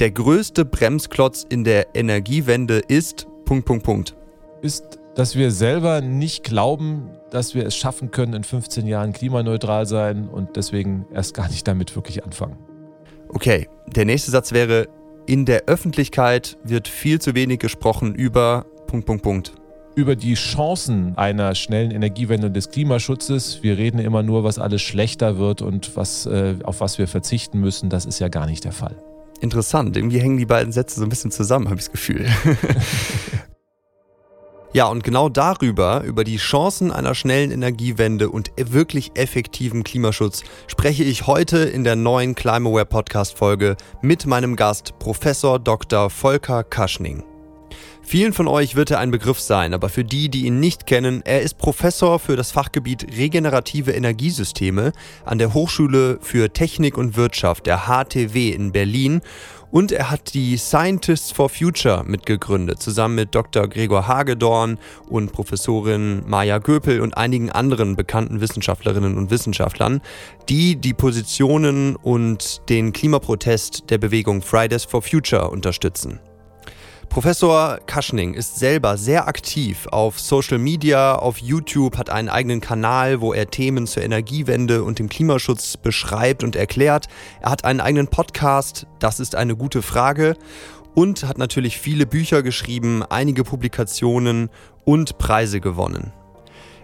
der größte Bremsklotz in der Energiewende ist. Punkt, Punkt, Punkt. Ist, dass wir selber nicht glauben, dass wir es schaffen können, in 15 Jahren klimaneutral sein und deswegen erst gar nicht damit wirklich anfangen. Okay, der nächste Satz wäre, in der Öffentlichkeit wird viel zu wenig gesprochen über Punkt, Punkt, Punkt. Über die Chancen einer schnellen Energiewende und des Klimaschutzes. Wir reden immer nur, was alles schlechter wird und was, äh, auf was wir verzichten müssen. Das ist ja gar nicht der Fall. Interessant, irgendwie hängen die beiden Sätze so ein bisschen zusammen, habe ich das Gefühl. Ja, und genau darüber, über die Chancen einer schnellen Energiewende und wirklich effektiven Klimaschutz, spreche ich heute in der neuen Climaware Podcast Folge mit meinem Gast Professor Dr. Volker Kaschning. Vielen von euch wird er ein Begriff sein, aber für die, die ihn nicht kennen, er ist Professor für das Fachgebiet regenerative Energiesysteme an der Hochschule für Technik und Wirtschaft, der HTW in Berlin und er hat die Scientists for Future mitgegründet, zusammen mit Dr. Gregor Hagedorn und Professorin Maja Göpel und einigen anderen bekannten Wissenschaftlerinnen und Wissenschaftlern, die die Positionen und den Klimaprotest der Bewegung Fridays for Future unterstützen. Professor Kaschning ist selber sehr aktiv auf Social Media, auf YouTube, hat einen eigenen Kanal, wo er Themen zur Energiewende und dem Klimaschutz beschreibt und erklärt. Er hat einen eigenen Podcast, das ist eine gute Frage, und hat natürlich viele Bücher geschrieben, einige Publikationen und Preise gewonnen.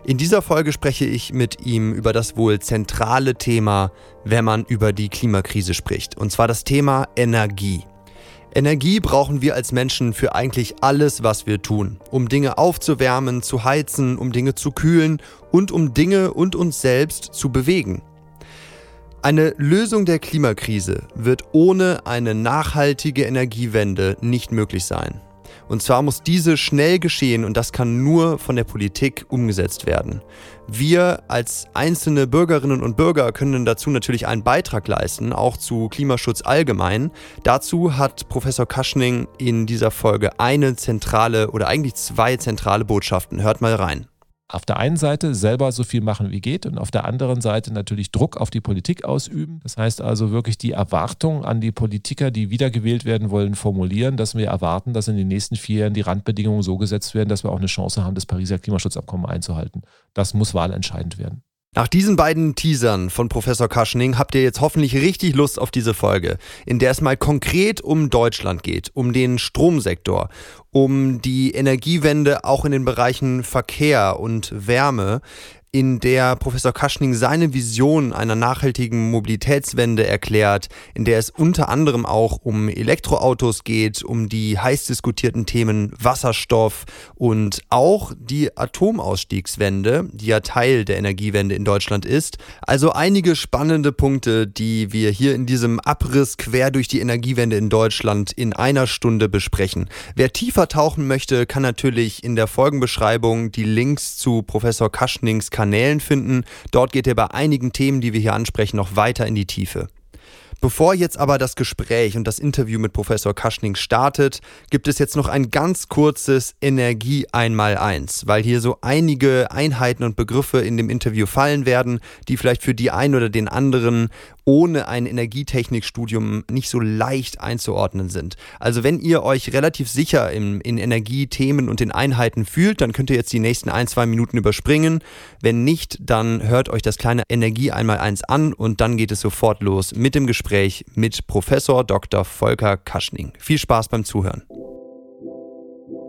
In dieser Folge spreche ich mit ihm über das wohl zentrale Thema, wenn man über die Klimakrise spricht, und zwar das Thema Energie. Energie brauchen wir als Menschen für eigentlich alles, was wir tun. Um Dinge aufzuwärmen, zu heizen, um Dinge zu kühlen und um Dinge und uns selbst zu bewegen. Eine Lösung der Klimakrise wird ohne eine nachhaltige Energiewende nicht möglich sein. Und zwar muss diese schnell geschehen und das kann nur von der Politik umgesetzt werden. Wir als einzelne Bürgerinnen und Bürger können dazu natürlich einen Beitrag leisten, auch zu Klimaschutz allgemein. Dazu hat Professor Kaschning in dieser Folge eine zentrale oder eigentlich zwei zentrale Botschaften. Hört mal rein auf der einen Seite selber so viel machen, wie geht und auf der anderen Seite natürlich Druck auf die Politik ausüben. Das heißt also wirklich die Erwartung an die Politiker, die wiedergewählt werden wollen, formulieren, dass wir erwarten, dass in den nächsten vier Jahren die Randbedingungen so gesetzt werden, dass wir auch eine Chance haben, das Pariser Klimaschutzabkommen einzuhalten. Das muss wahlentscheidend werden. Nach diesen beiden Teasern von Professor Kaschning habt ihr jetzt hoffentlich richtig Lust auf diese Folge, in der es mal konkret um Deutschland geht, um den Stromsektor, um die Energiewende auch in den Bereichen Verkehr und Wärme, in der Professor Kaschning seine Vision einer nachhaltigen Mobilitätswende erklärt, in der es unter anderem auch um Elektroautos geht, um die heiß diskutierten Themen Wasserstoff und auch die Atomausstiegswende, die ja Teil der Energiewende in Deutschland ist. Also einige spannende Punkte, die wir hier in diesem Abriss quer durch die Energiewende in Deutschland in einer Stunde besprechen. Wer tiefer tauchen möchte, kann natürlich in der Folgenbeschreibung die Links zu Professor Kaschnings Kanälen finden. Dort geht er bei einigen Themen, die wir hier ansprechen, noch weiter in die Tiefe. Bevor jetzt aber das Gespräch und das Interview mit Professor Kaschning startet, gibt es jetzt noch ein ganz kurzes Energie einmal eins, weil hier so einige Einheiten und Begriffe in dem Interview fallen werden, die vielleicht für die einen oder den anderen ohne ein Energietechnikstudium nicht so leicht einzuordnen sind. Also wenn ihr euch relativ sicher in, in Energiethemen und in Einheiten fühlt, dann könnt ihr jetzt die nächsten ein, zwei Minuten überspringen. Wenn nicht, dann hört euch das kleine Energie einmal eins an und dann geht es sofort los mit dem Gespräch mit Professor Dr. Volker Kaschning. Viel Spaß beim Zuhören.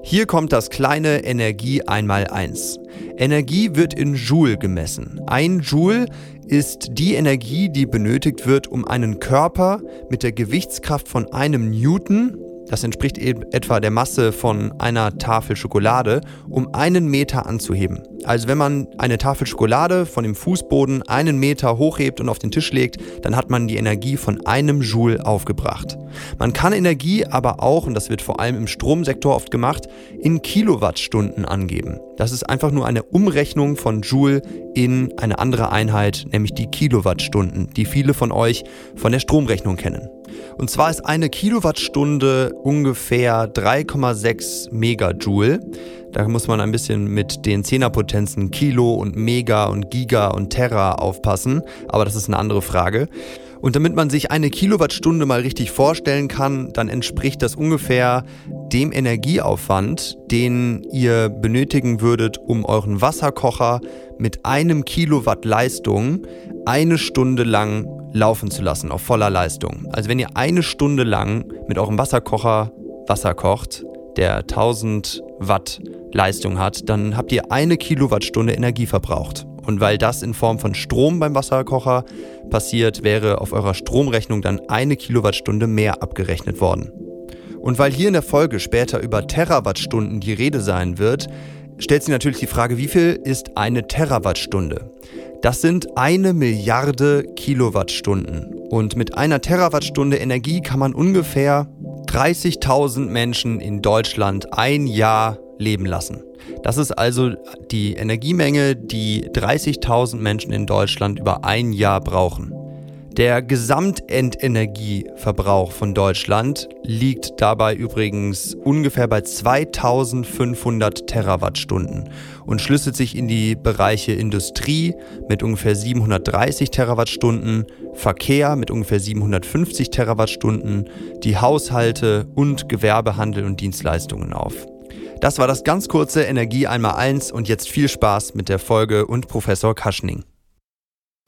Hier kommt das kleine Energie einmal eins. Energie wird in Joule gemessen. Ein Joule ist die Energie, die benötigt wird, um einen Körper mit der Gewichtskraft von einem Newton das entspricht etwa der Masse von einer Tafel Schokolade, um einen Meter anzuheben. Also wenn man eine Tafel Schokolade von dem Fußboden einen Meter hochhebt und auf den Tisch legt, dann hat man die Energie von einem Joule aufgebracht. Man kann Energie aber auch, und das wird vor allem im Stromsektor oft gemacht, in Kilowattstunden angeben. Das ist einfach nur eine Umrechnung von Joule in eine andere Einheit, nämlich die Kilowattstunden, die viele von euch von der Stromrechnung kennen. Und zwar ist eine Kilowattstunde ungefähr 3,6 Megajoule. Da muss man ein bisschen mit den Zehnerpotenzen Kilo und Mega und Giga und Terra aufpassen, aber das ist eine andere Frage. Und damit man sich eine Kilowattstunde mal richtig vorstellen kann, dann entspricht das ungefähr dem Energieaufwand, den ihr benötigen würdet, um euren Wasserkocher mit einem Kilowatt Leistung eine Stunde lang laufen zu lassen, auf voller Leistung. Also wenn ihr eine Stunde lang mit eurem Wasserkocher Wasser kocht, der 1000 Watt Leistung hat, dann habt ihr eine Kilowattstunde Energie verbraucht. Und weil das in Form von Strom beim Wasserkocher passiert, wäre auf eurer Stromrechnung dann eine Kilowattstunde mehr abgerechnet worden. Und weil hier in der Folge später über Terawattstunden die Rede sein wird, stellt sich natürlich die Frage, wie viel ist eine Terawattstunde? Das sind eine Milliarde Kilowattstunden. Und mit einer Terawattstunde Energie kann man ungefähr 30.000 Menschen in Deutschland ein Jahr leben lassen. Das ist also die Energiemenge, die 30.000 Menschen in Deutschland über ein Jahr brauchen. Der Gesamtendenergieverbrauch von Deutschland liegt dabei übrigens ungefähr bei 2500 Terawattstunden und schlüsselt sich in die Bereiche Industrie mit ungefähr 730 Terawattstunden, Verkehr mit ungefähr 750 Terawattstunden, die Haushalte und Gewerbehandel und Dienstleistungen auf. Das war das ganz kurze Energie einmal eins und jetzt viel Spaß mit der Folge und Professor Kaschning.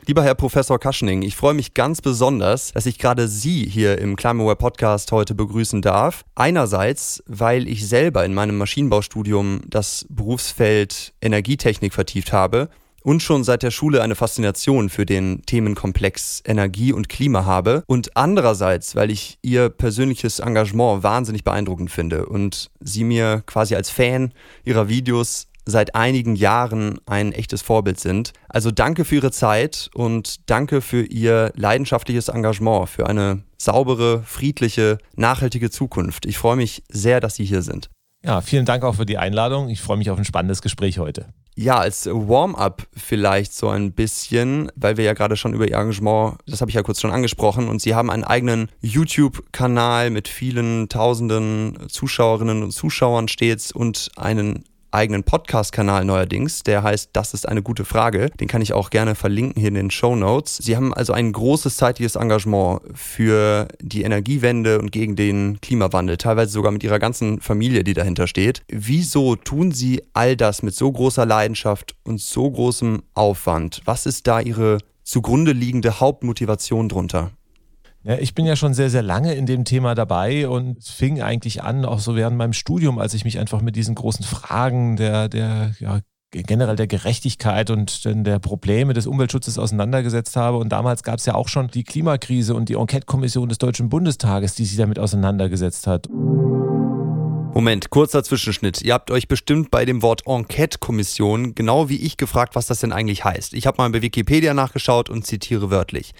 Lieber Herr Professor Kaschning, ich freue mich ganz besonders, dass ich gerade Sie hier im Climbaware Podcast heute begrüßen darf. Einerseits, weil ich selber in meinem Maschinenbaustudium das Berufsfeld Energietechnik vertieft habe und schon seit der Schule eine Faszination für den Themenkomplex Energie und Klima habe und andererseits, weil ich ihr persönliches Engagement wahnsinnig beeindruckend finde und sie mir quasi als Fan ihrer Videos seit einigen Jahren ein echtes Vorbild sind. Also danke für Ihre Zeit und danke für Ihr leidenschaftliches Engagement für eine saubere, friedliche, nachhaltige Zukunft. Ich freue mich sehr, dass Sie hier sind. Ja, vielen Dank auch für die Einladung. Ich freue mich auf ein spannendes Gespräch heute. Ja, als Warm-up vielleicht so ein bisschen, weil wir ja gerade schon über Ihr Engagement, das habe ich ja kurz schon angesprochen, und Sie haben einen eigenen YouTube-Kanal mit vielen tausenden Zuschauerinnen und Zuschauern stets und einen eigenen Podcast-Kanal neuerdings, der heißt Das ist eine gute Frage. Den kann ich auch gerne verlinken hier in den Show Notes. Sie haben also ein großes zeitliches Engagement für die Energiewende und gegen den Klimawandel, teilweise sogar mit Ihrer ganzen Familie, die dahinter steht. Wieso tun Sie all das mit so großer Leidenschaft und so großem Aufwand? Was ist da Ihre zugrunde liegende Hauptmotivation drunter? Ja, ich bin ja schon sehr, sehr lange in dem Thema dabei und fing eigentlich an, auch so während meinem Studium, als ich mich einfach mit diesen großen Fragen der, der ja, generell der Gerechtigkeit und der Probleme des Umweltschutzes auseinandergesetzt habe. Und damals gab es ja auch schon die Klimakrise und die Enquete-Kommission des Deutschen Bundestages, die sich damit auseinandergesetzt hat. Moment, kurzer Zwischenschnitt. Ihr habt euch bestimmt bei dem Wort Enquete-Kommission genau wie ich gefragt, was das denn eigentlich heißt. Ich habe mal bei Wikipedia nachgeschaut und zitiere wörtlich.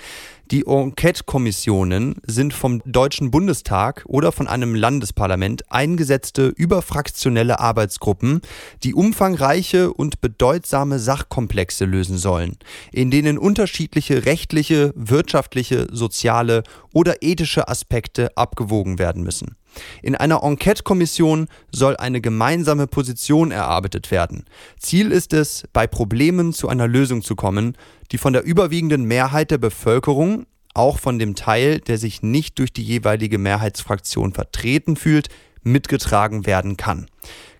Die Enquete-Kommissionen sind vom Deutschen Bundestag oder von einem Landesparlament eingesetzte überfraktionelle Arbeitsgruppen, die umfangreiche und bedeutsame Sachkomplexe lösen sollen, in denen unterschiedliche rechtliche, wirtschaftliche, soziale oder ethische Aspekte abgewogen werden müssen. In einer Enquete-Kommission soll eine gemeinsame Position erarbeitet werden. Ziel ist es, bei Problemen zu einer Lösung zu kommen, die von der überwiegenden Mehrheit der Bevölkerung, auch von dem Teil, der sich nicht durch die jeweilige Mehrheitsfraktion vertreten fühlt, mitgetragen werden kann.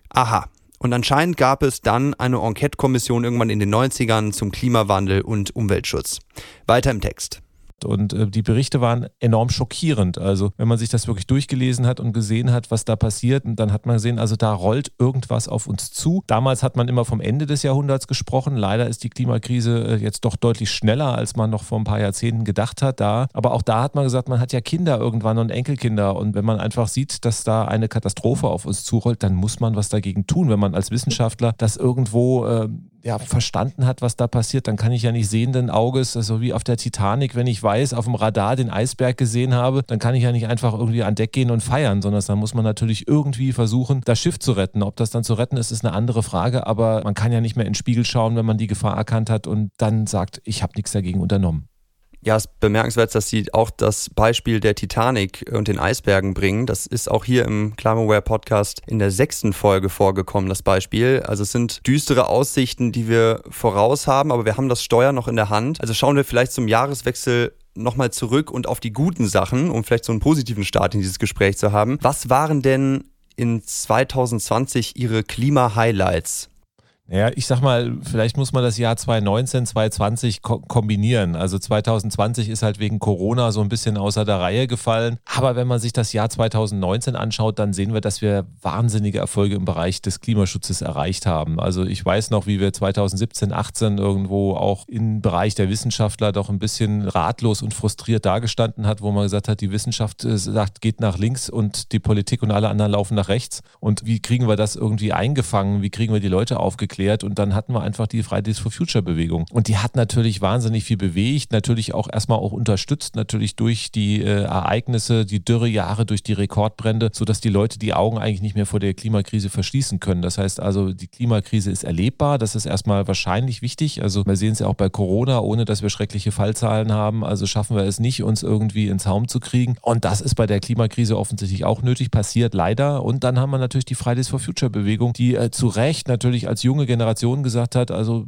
Aha. Und anscheinend gab es dann eine Enquete-Kommission irgendwann in den 90ern zum Klimawandel und Umweltschutz. Weiter im Text. Und äh, die Berichte waren enorm schockierend. Also wenn man sich das wirklich durchgelesen hat und gesehen hat, was da passiert, dann hat man gesehen, also da rollt irgendwas auf uns zu. Damals hat man immer vom Ende des Jahrhunderts gesprochen. Leider ist die Klimakrise äh, jetzt doch deutlich schneller, als man noch vor ein paar Jahrzehnten gedacht hat. Da. Aber auch da hat man gesagt, man hat ja Kinder irgendwann und Enkelkinder. Und wenn man einfach sieht, dass da eine Katastrophe auf uns zurollt, dann muss man was dagegen tun. Wenn man als Wissenschaftler das irgendwo äh, ja, verstanden hat, was da passiert, dann kann ich ja nicht sehenden Auges, also wie auf der Titanic, wenn ich weiß, auf dem Radar den Eisberg gesehen habe, dann kann ich ja nicht einfach irgendwie an Deck gehen und feiern, sondern dann muss man natürlich irgendwie versuchen, das Schiff zu retten. Ob das dann zu retten ist, ist eine andere Frage, aber man kann ja nicht mehr in den Spiegel schauen, wenn man die Gefahr erkannt hat und dann sagt, ich habe nichts dagegen unternommen. Ja, es ist bemerkenswert, dass Sie auch das Beispiel der Titanic und den Eisbergen bringen. Das ist auch hier im Climaware Podcast in der sechsten Folge vorgekommen, das Beispiel. Also es sind düstere Aussichten, die wir voraus haben, aber wir haben das Steuer noch in der Hand. Also schauen wir vielleicht zum Jahreswechsel nochmal zurück und auf die guten Sachen, um vielleicht so einen positiven Start in dieses Gespräch zu haben. Was waren denn in 2020 Ihre Klima-Highlights? Ja, ich sag mal, vielleicht muss man das Jahr 2019, 2020 ko kombinieren. Also 2020 ist halt wegen Corona so ein bisschen außer der Reihe gefallen. Aber wenn man sich das Jahr 2019 anschaut, dann sehen wir, dass wir wahnsinnige Erfolge im Bereich des Klimaschutzes erreicht haben. Also ich weiß noch, wie wir 2017, 18 irgendwo auch im Bereich der Wissenschaftler doch ein bisschen ratlos und frustriert dargestanden hat, wo man gesagt hat, die Wissenschaft äh, sagt, geht nach links und die Politik und alle anderen laufen nach rechts. Und wie kriegen wir das irgendwie eingefangen? Wie kriegen wir die Leute aufgeklärt? Erklärt und dann hatten wir einfach die Fridays for Future Bewegung. Und die hat natürlich wahnsinnig viel bewegt, natürlich auch erstmal auch unterstützt, natürlich durch die äh, Ereignisse, die Dürrejahre, durch die Rekordbrände, sodass die Leute die Augen eigentlich nicht mehr vor der Klimakrise verschließen können. Das heißt also, die Klimakrise ist erlebbar, das ist erstmal wahrscheinlich wichtig. Also wir sehen es ja auch bei Corona, ohne dass wir schreckliche Fallzahlen haben. Also schaffen wir es nicht, uns irgendwie ins Zaum zu kriegen. Und das ist bei der Klimakrise offensichtlich auch nötig, passiert leider. Und dann haben wir natürlich die Fridays for Future Bewegung, die äh, zu Recht natürlich als junge Generation gesagt hat, also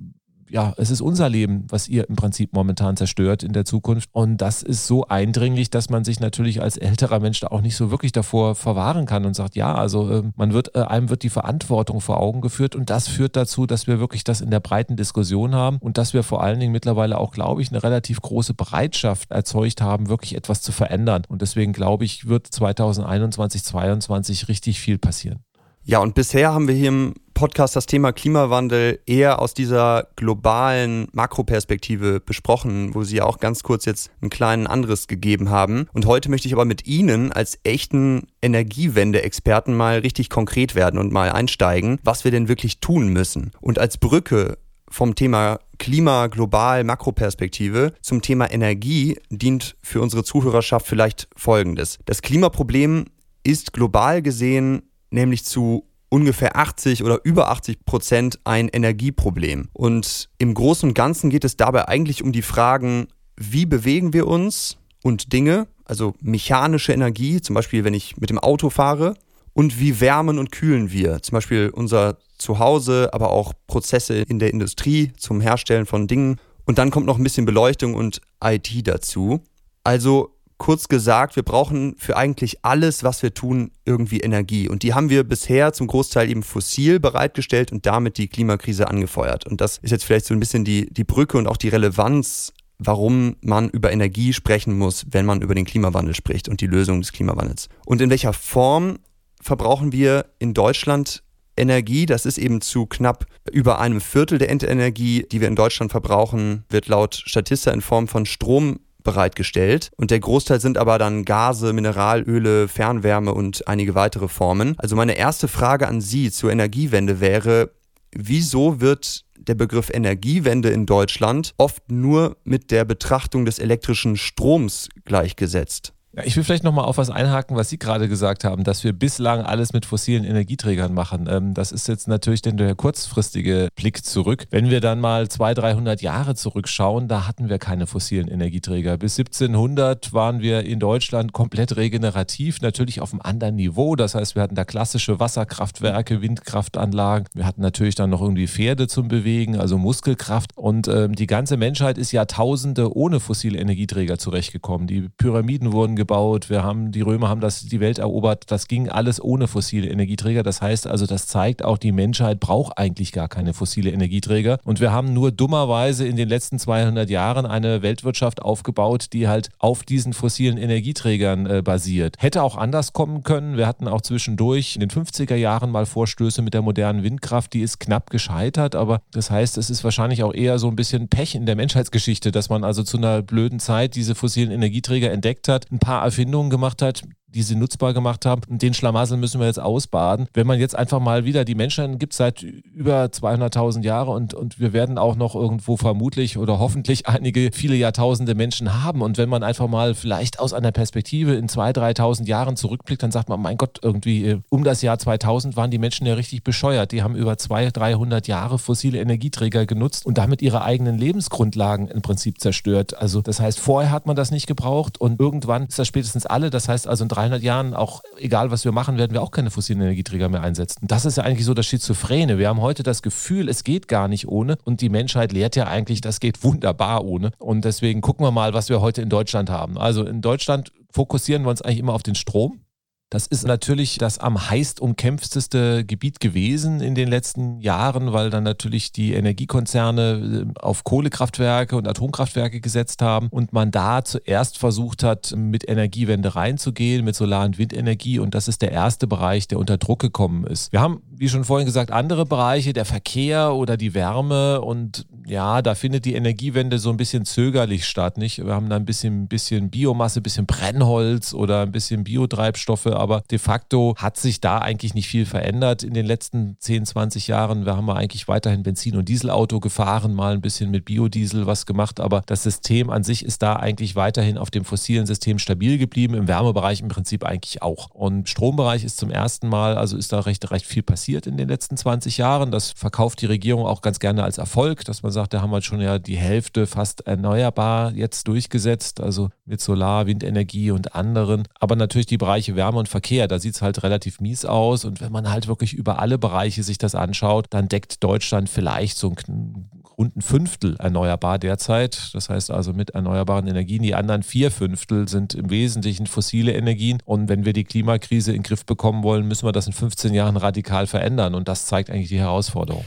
ja, es ist unser Leben, was ihr im Prinzip momentan zerstört in der Zukunft. Und das ist so eindringlich, dass man sich natürlich als älterer Mensch da auch nicht so wirklich davor verwahren kann und sagt, ja, also äh, man wird, äh, einem wird die Verantwortung vor Augen geführt und das führt dazu, dass wir wirklich das in der breiten Diskussion haben und dass wir vor allen Dingen mittlerweile auch, glaube ich, eine relativ große Bereitschaft erzeugt haben, wirklich etwas zu verändern. Und deswegen glaube ich, wird 2021, 2022 richtig viel passieren. Ja, und bisher haben wir hier im Podcast das Thema Klimawandel eher aus dieser globalen Makroperspektive besprochen, wo Sie ja auch ganz kurz jetzt einen kleinen Anriss gegeben haben. Und heute möchte ich aber mit Ihnen als echten Energiewende-Experten mal richtig konkret werden und mal einsteigen, was wir denn wirklich tun müssen. Und als Brücke vom Thema Klima, global, Makroperspektive zum Thema Energie dient für unsere Zuhörerschaft vielleicht Folgendes. Das Klimaproblem ist global gesehen nämlich zu ungefähr 80 oder über 80 Prozent ein Energieproblem. Und im Großen und Ganzen geht es dabei eigentlich um die Fragen, wie bewegen wir uns und Dinge, also mechanische Energie, zum Beispiel wenn ich mit dem Auto fahre, und wie wärmen und kühlen wir, zum Beispiel unser Zuhause, aber auch Prozesse in der Industrie zum Herstellen von Dingen. Und dann kommt noch ein bisschen Beleuchtung und IT dazu. Also kurz gesagt, wir brauchen für eigentlich alles, was wir tun, irgendwie Energie. Und die haben wir bisher zum Großteil eben fossil bereitgestellt und damit die Klimakrise angefeuert. Und das ist jetzt vielleicht so ein bisschen die, die Brücke und auch die Relevanz, warum man über Energie sprechen muss, wenn man über den Klimawandel spricht und die Lösung des Klimawandels. Und in welcher Form verbrauchen wir in Deutschland Energie, das ist eben zu knapp über einem Viertel der Endenergie, die wir in Deutschland verbrauchen, wird laut Statista in Form von Strom bereitgestellt. Und der Großteil sind aber dann Gase, Mineralöle, Fernwärme und einige weitere Formen. Also meine erste Frage an Sie zur Energiewende wäre, wieso wird der Begriff Energiewende in Deutschland oft nur mit der Betrachtung des elektrischen Stroms gleichgesetzt? Ja, ich will vielleicht nochmal auf was einhaken, was Sie gerade gesagt haben, dass wir bislang alles mit fossilen Energieträgern machen. Ähm, das ist jetzt natürlich der kurzfristige Blick zurück. Wenn wir dann mal 200, 300 Jahre zurückschauen, da hatten wir keine fossilen Energieträger. Bis 1700 waren wir in Deutschland komplett regenerativ, natürlich auf einem anderen Niveau. Das heißt, wir hatten da klassische Wasserkraftwerke, Windkraftanlagen. Wir hatten natürlich dann noch irgendwie Pferde zum Bewegen, also Muskelkraft. Und ähm, die ganze Menschheit ist Jahrtausende ohne fossile Energieträger zurechtgekommen. Die Pyramiden wurden gebaut, wir haben, die Römer haben das, die Welt erobert, das ging alles ohne fossile Energieträger. Das heißt also, das zeigt auch, die Menschheit braucht eigentlich gar keine fossile Energieträger. Und wir haben nur dummerweise in den letzten 200 Jahren eine Weltwirtschaft aufgebaut, die halt auf diesen fossilen Energieträgern äh, basiert. Hätte auch anders kommen können. Wir hatten auch zwischendurch in den 50er Jahren mal Vorstöße mit der modernen Windkraft, die ist knapp gescheitert, aber das heißt, es ist wahrscheinlich auch eher so ein bisschen Pech in der Menschheitsgeschichte, dass man also zu einer blöden Zeit diese fossilen energieträger entdeckt hat, ein paar paar Erfindungen gemacht hat, die sie nutzbar gemacht haben. Und den Schlamassel müssen wir jetzt ausbaden. Wenn man jetzt einfach mal wieder, die Menschen gibt seit über 200.000 Jahren und, und wir werden auch noch irgendwo vermutlich oder hoffentlich einige viele Jahrtausende Menschen haben. Und wenn man einfach mal vielleicht aus einer Perspektive in 2.000, 3.000 Jahren zurückblickt, dann sagt man, mein Gott, irgendwie äh, um das Jahr 2000 waren die Menschen ja richtig bescheuert. Die haben über 200, 300 Jahre fossile Energieträger genutzt und damit ihre eigenen Lebensgrundlagen im Prinzip zerstört. Also das heißt, vorher hat man das nicht gebraucht und irgendwann ist das spätestens alle. Das heißt also in 300 Jahren, auch egal was wir machen, werden wir auch keine fossilen Energieträger mehr einsetzen. Das ist ja eigentlich so das Schizophrene. Wir haben heute das Gefühl, es geht gar nicht ohne und die Menschheit lehrt ja eigentlich, das geht wunderbar ohne. Und deswegen gucken wir mal, was wir heute in Deutschland haben. Also in Deutschland fokussieren wir uns eigentlich immer auf den Strom. Das ist natürlich das am heißt umkämpfteste Gebiet gewesen in den letzten Jahren, weil dann natürlich die Energiekonzerne äh, auf Kohlekraftwerke und Atomkraftwerke gesetzt haben und man da zuerst versucht hat, mit Energiewende reinzugehen, mit Solar- und Windenergie. Und das ist der erste Bereich, der unter Druck gekommen ist. Wir haben, wie schon vorhin gesagt, andere Bereiche, der Verkehr oder die Wärme. Und ja, da findet die Energiewende so ein bisschen zögerlich statt. Nicht? Wir haben da ein bisschen, bisschen Biomasse, ein bisschen Brennholz oder ein bisschen Biotreibstoffe aber de facto hat sich da eigentlich nicht viel verändert in den letzten 10, 20 Jahren. Wir haben eigentlich weiterhin Benzin- und Dieselauto gefahren, mal ein bisschen mit Biodiesel was gemacht, aber das System an sich ist da eigentlich weiterhin auf dem fossilen System stabil geblieben, im Wärmebereich im Prinzip eigentlich auch. Und Strombereich ist zum ersten Mal, also ist da recht, recht viel passiert in den letzten 20 Jahren. Das verkauft die Regierung auch ganz gerne als Erfolg, dass man sagt, da haben wir schon ja die Hälfte fast erneuerbar jetzt durchgesetzt, also mit Solar, Windenergie und anderen. Aber natürlich die Bereiche Wärme und Verkehr. Da sieht es halt relativ mies aus. Und wenn man halt wirklich über alle Bereiche sich das anschaut, dann deckt Deutschland vielleicht so ein rund ein Fünftel erneuerbar derzeit. Das heißt also mit erneuerbaren Energien. Die anderen vier Fünftel sind im Wesentlichen fossile Energien. Und wenn wir die Klimakrise in den Griff bekommen wollen, müssen wir das in 15 Jahren radikal verändern. Und das zeigt eigentlich die Herausforderung.